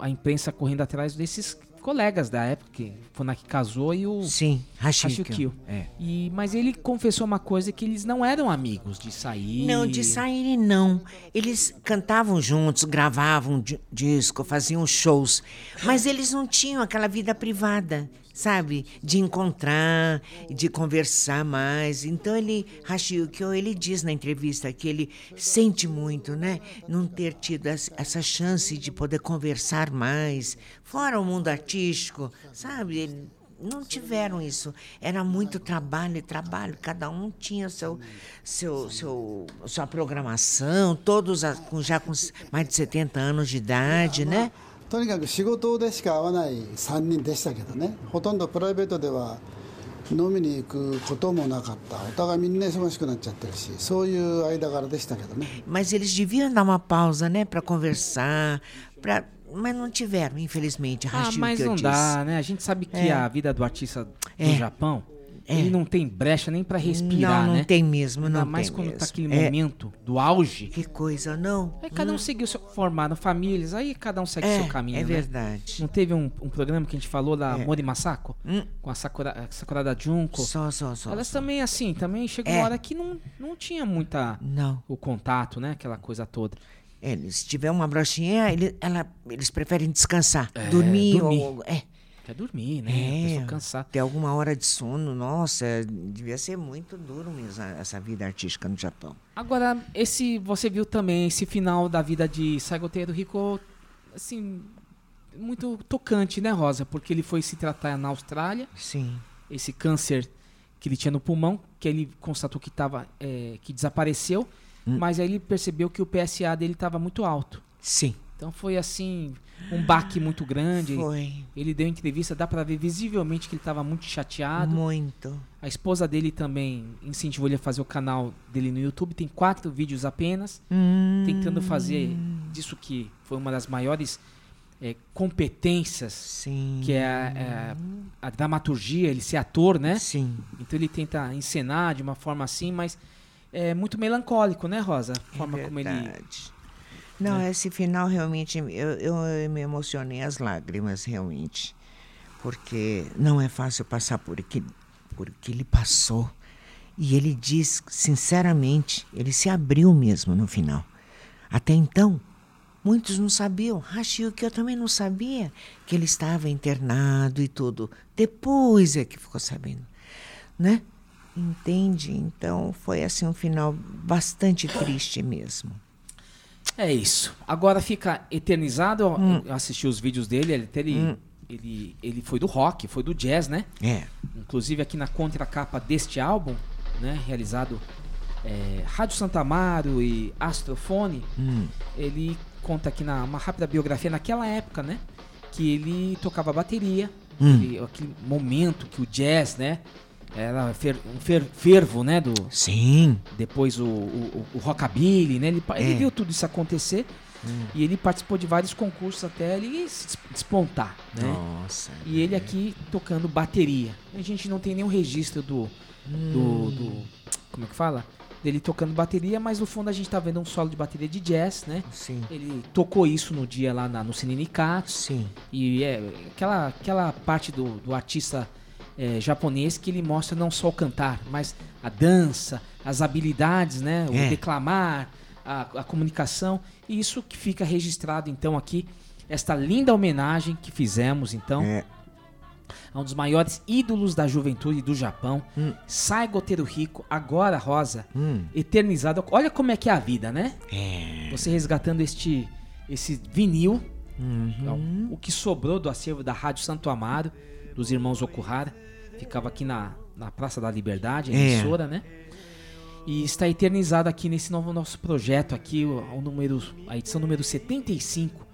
a imprensa correndo atrás desses colegas da época, que Funaki casou e o Sim, Hashikyo. É. E, mas ele confessou uma coisa que eles não eram amigos de sair. Não, de saírem não. Eles cantavam juntos, gravavam di- disco, faziam shows, mas eles não tinham aquela vida privada, sabe? De encontrar, de conversar mais. Então ele, Hashiyukyo, ele diz na entrevista que ele sente muito, né? Não ter tido es- essa chance de poder conversar mais, fora o mundo artístico, sabe? Ele- não tiveram isso. Era muito trabalho e trabalho. Cada um tinha seu, seu, seu, sua programação, todos já com mais de 70 anos de idade, né? とにかく仕事でしか会わない3人でしたけどねほとんどプライベートでは飲みに行くこともなかったお互いみんな忙しくなっちゃってるしそういう間柄でしたけどね Mas eles deviam dar uma pausa, né, para conversar, pra... mas não tiveram, infelizmente. Ah, mas não diz. dá, né? A gente sabe que É. a vida do artista do É. Japão, É. ele não tem brecha nem pra respirar, Não, não né? tem mesmo, Ainda não mais tem quando tá mesmo. aquele É. momento do auge. Que coisa, não? Aí cada um seguiu seu formaram famílias, aí cada um segue É, seu caminho, é né? verdade. Não teve um, um programa que a gente falou da É. Mori Masako? Hum. Com a Sakura, a Sakura da Junko? Só, só, só. Elas só. também, assim, também chegou É. uma hora que não, não tinha muita... Não. O contato, né? Aquela coisa toda. Eles, se tiver uma brochinha, ele, ela, eles preferem descansar, É, dormir, dormir. ou... É, Quer dormir, né? É, cansar. ter alguma hora de sono, nossa, devia ser muito duro mesmo essa vida artística no Japão. Agora, esse você viu também esse final da vida de Saigo Rico, assim, muito tocante, né, Rosa? Porque ele foi se tratar na Austrália. Sim. Esse câncer que ele tinha no pulmão, que ele constatou que tava, é, que desapareceu, Hum. mas aí ele percebeu que o PSA dele estava muito alto. Sim. Então foi assim, um baque muito grande. Foi. Ele deu entrevista, dá pra ver visivelmente que ele estava muito chateado. Muito. A esposa dele também incentivou ele a fazer o canal dele no YouTube. Tem quatro vídeos apenas, Hum. tentando fazer disso que foi uma das maiores eh, competências, que é a, é a dramaturgia, ele ser ator, né? Sim. Então ele tenta encenar de uma forma assim, mas é muito melancólico, né, Rosa? A forma como ele Não, esse final realmente eu, eu me emocionei as lágrimas realmente, porque não é fácil passar por que por que ele passou. E ele diz sinceramente, ele se abriu mesmo no final. Até então, muitos não sabiam. Achei que eu também não sabia que ele estava internado e tudo. Depois é que ficou sabendo, né? Entende? Então foi assim um final bastante triste mesmo. É isso. Agora fica eternizado. Eu- Hum. Eu assisti os vídeos dele. Ele, ele, Hum. ele, ele foi do rock, foi do jazz, né? É. Inclusive aqui na contracapa deste álbum, né? Realizado é, Rádio Santa Amaro e Astrofone. Hum. Ele conta aqui na uma rápida biografia naquela época, né? Que ele tocava bateria. Hum. Ele- aquele momento que o jazz, né? Era fer- um fer- fervo, né? Do, Sim. Depois o, o, o rockabilly, né? Ele, pa- ele É. viu tudo isso acontecer. Hum. E ele participou de vários concursos até ele se des- despontar, né? Nossa. E ele aqui tocando bateria. A gente não tem nenhum registro do. Do. do- como é que fala? Dele tocando bateria, mas no fundo a gente tá vendo um solo de bateria de jazz, né? Sim. Ele tocou isso no dia lá na, no Sininicato. Sim. E é aquela, aquela parte do, do artista é, japonês que ele mostra não só o cantar, mas a dança, as habilidades, né? O É. declamar, a, a comunicação. E isso que fica registrado então aqui, esta linda homenagem que fizemos então É. a um dos maiores ídolos da juventude do Japão, Hum. Saigo Teruhiko, agora Rosa, Hum. eternizado. Olha como é que é a vida, né? É. Você resgatando este esse vinil, Uhum. o que sobrou do acervo da Rádio Santo Amaro, dos irmãos Okuhara, ficava aqui na, na Praça da Liberdade, a É. emissora, né? E está eternizado aqui nesse novo nosso projeto aqui, o, o número, a edição número 75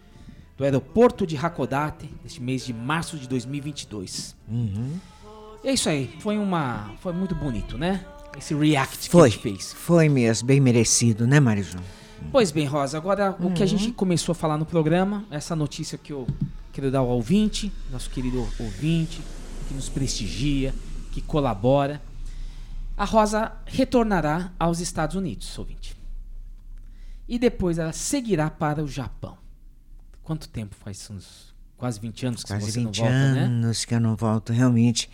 do aeroporto de Hakodate, neste mês de março de 2022. Uhum. E é isso aí, foi uma, foi muito bonito, né? Esse react Foi. que a gente fez. Foi mesmo, bem merecido, né, Marijão? Pois bem, Rosa, agora o que a Uhum. gente começou a falar no programa, essa notícia que eu quero dar ao ouvinte, nosso querido ouvinte, que nos prestigia, que colabora. A Rosa retornará aos Estados Unidos, ouvinte. E depois ela seguirá para o Japão. Quanto tempo faz? Uns quase 20 anos que Quase você 20 não volta, né? anos que eu não volto, realmente.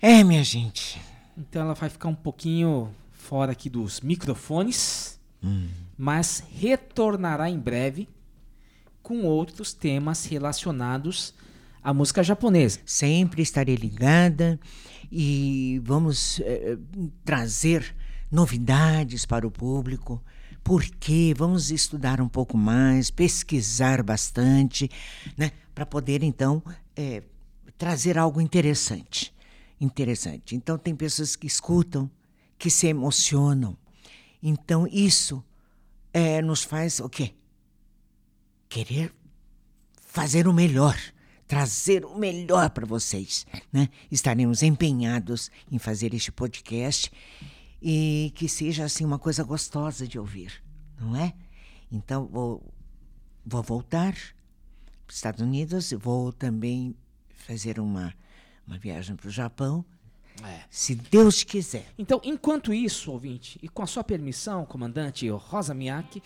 É, minha gente. Então ela vai ficar um pouquinho fora aqui dos microfones, Hum. mas retornará em breve com outros temas relacionados à música japonesa. Sempre estarei ligada e vamos eh, trazer novidades para o público. Porque vamos estudar um pouco mais, pesquisar bastante, né, para poder então eh, trazer algo interessante, interessante. Então tem pessoas que escutam, que se emocionam. Então isso eh, nos faz o quê? Querer fazer o melhor, trazer o melhor para vocês, né? Estaremos empenhados em fazer este podcast e que seja assim uma coisa gostosa de ouvir, não é? Então vou, vou voltar para os Estados Unidos, vou também fazer uma uma viagem para o Japão, se Deus quiser. Então, enquanto isso, ouvinte, e com a sua permissão, comandante Rosa Miyake,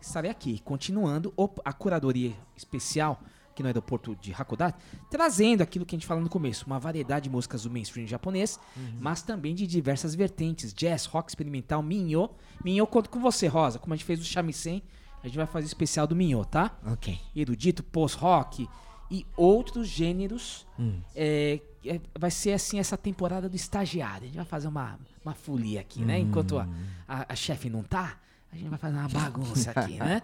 estarei aqui, continuando a curadoria especial aqui no aeroporto de Hakodate, trazendo aquilo que a gente falou no começo, uma variedade de músicas do mainstream japonês, mas também de diversas vertentes, jazz, rock experimental, minho. Minho, conto com você, Rosa, como a gente fez o shamisen, a gente vai fazer especial do minho, tá? Ok. Erudito, post-rock e outros gêneros. Hum. É, é, vai ser assim essa temporada do estagiário. A gente vai fazer uma, uma folia aqui, né? Enquanto a, a, a chefe não tá, a gente vai fazer uma <laughs> bagunça aqui, né?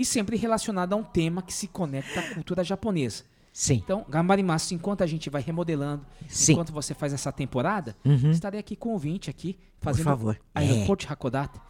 E sempre relacionado a um tema que se conecta à cultura japonesa. Sim. Então, Gambarimasu, enquanto a gente vai remodelando, Sim. enquanto você faz essa temporada, Uhum. estarei aqui com o ouvinte aqui, fazendo favor. Aeroporto de Hakodate.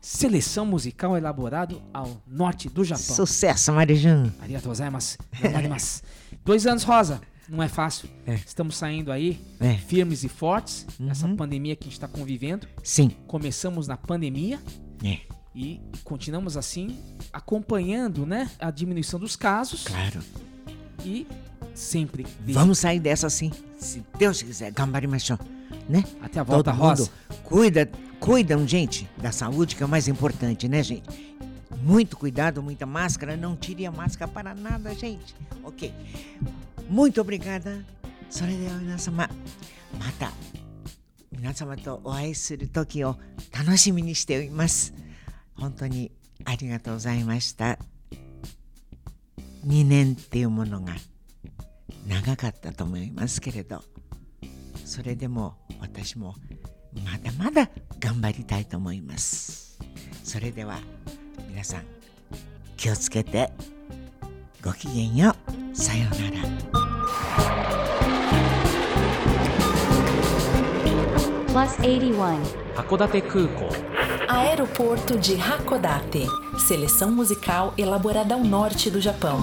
Seleção musical elaborado ao norte do Japão. Sucesso, Marijan. Arigatou gozaimasu. Gambarimasu. <laughs> Dois anos, Rosa. Não é fácil. É. Estamos saindo aí É. firmes e fortes nessa pandemia que a gente está convivendo. Sim. Começamos na pandemia É. e continuamos assim acompanhando, né, a diminuição dos casos. Claro. E sempre desde- Vamos sair dessa sim. Se Deus quiser, gambarimachão, né? Até a volta, Todo Rosa. mundo Cuida, cuidam, gente, da saúde, que é o mais importante, né, gente? Muito cuidado, muita máscara. Não tire a máscara para nada, gente. Ok. Muito obrigada. それでは皆様、また皆様とお会いする時を楽しみにしています。 本当にありがとうございました。2年っていうものが長かったと思いますけれど。それでも私もまだまだ頑張りたいと思います。それでは皆さん気をつけてごきげんよう。さようなら。Plus 81函館空港 Aeroporto de Hakodate. Seleção musical elaborada ao norte do Japão.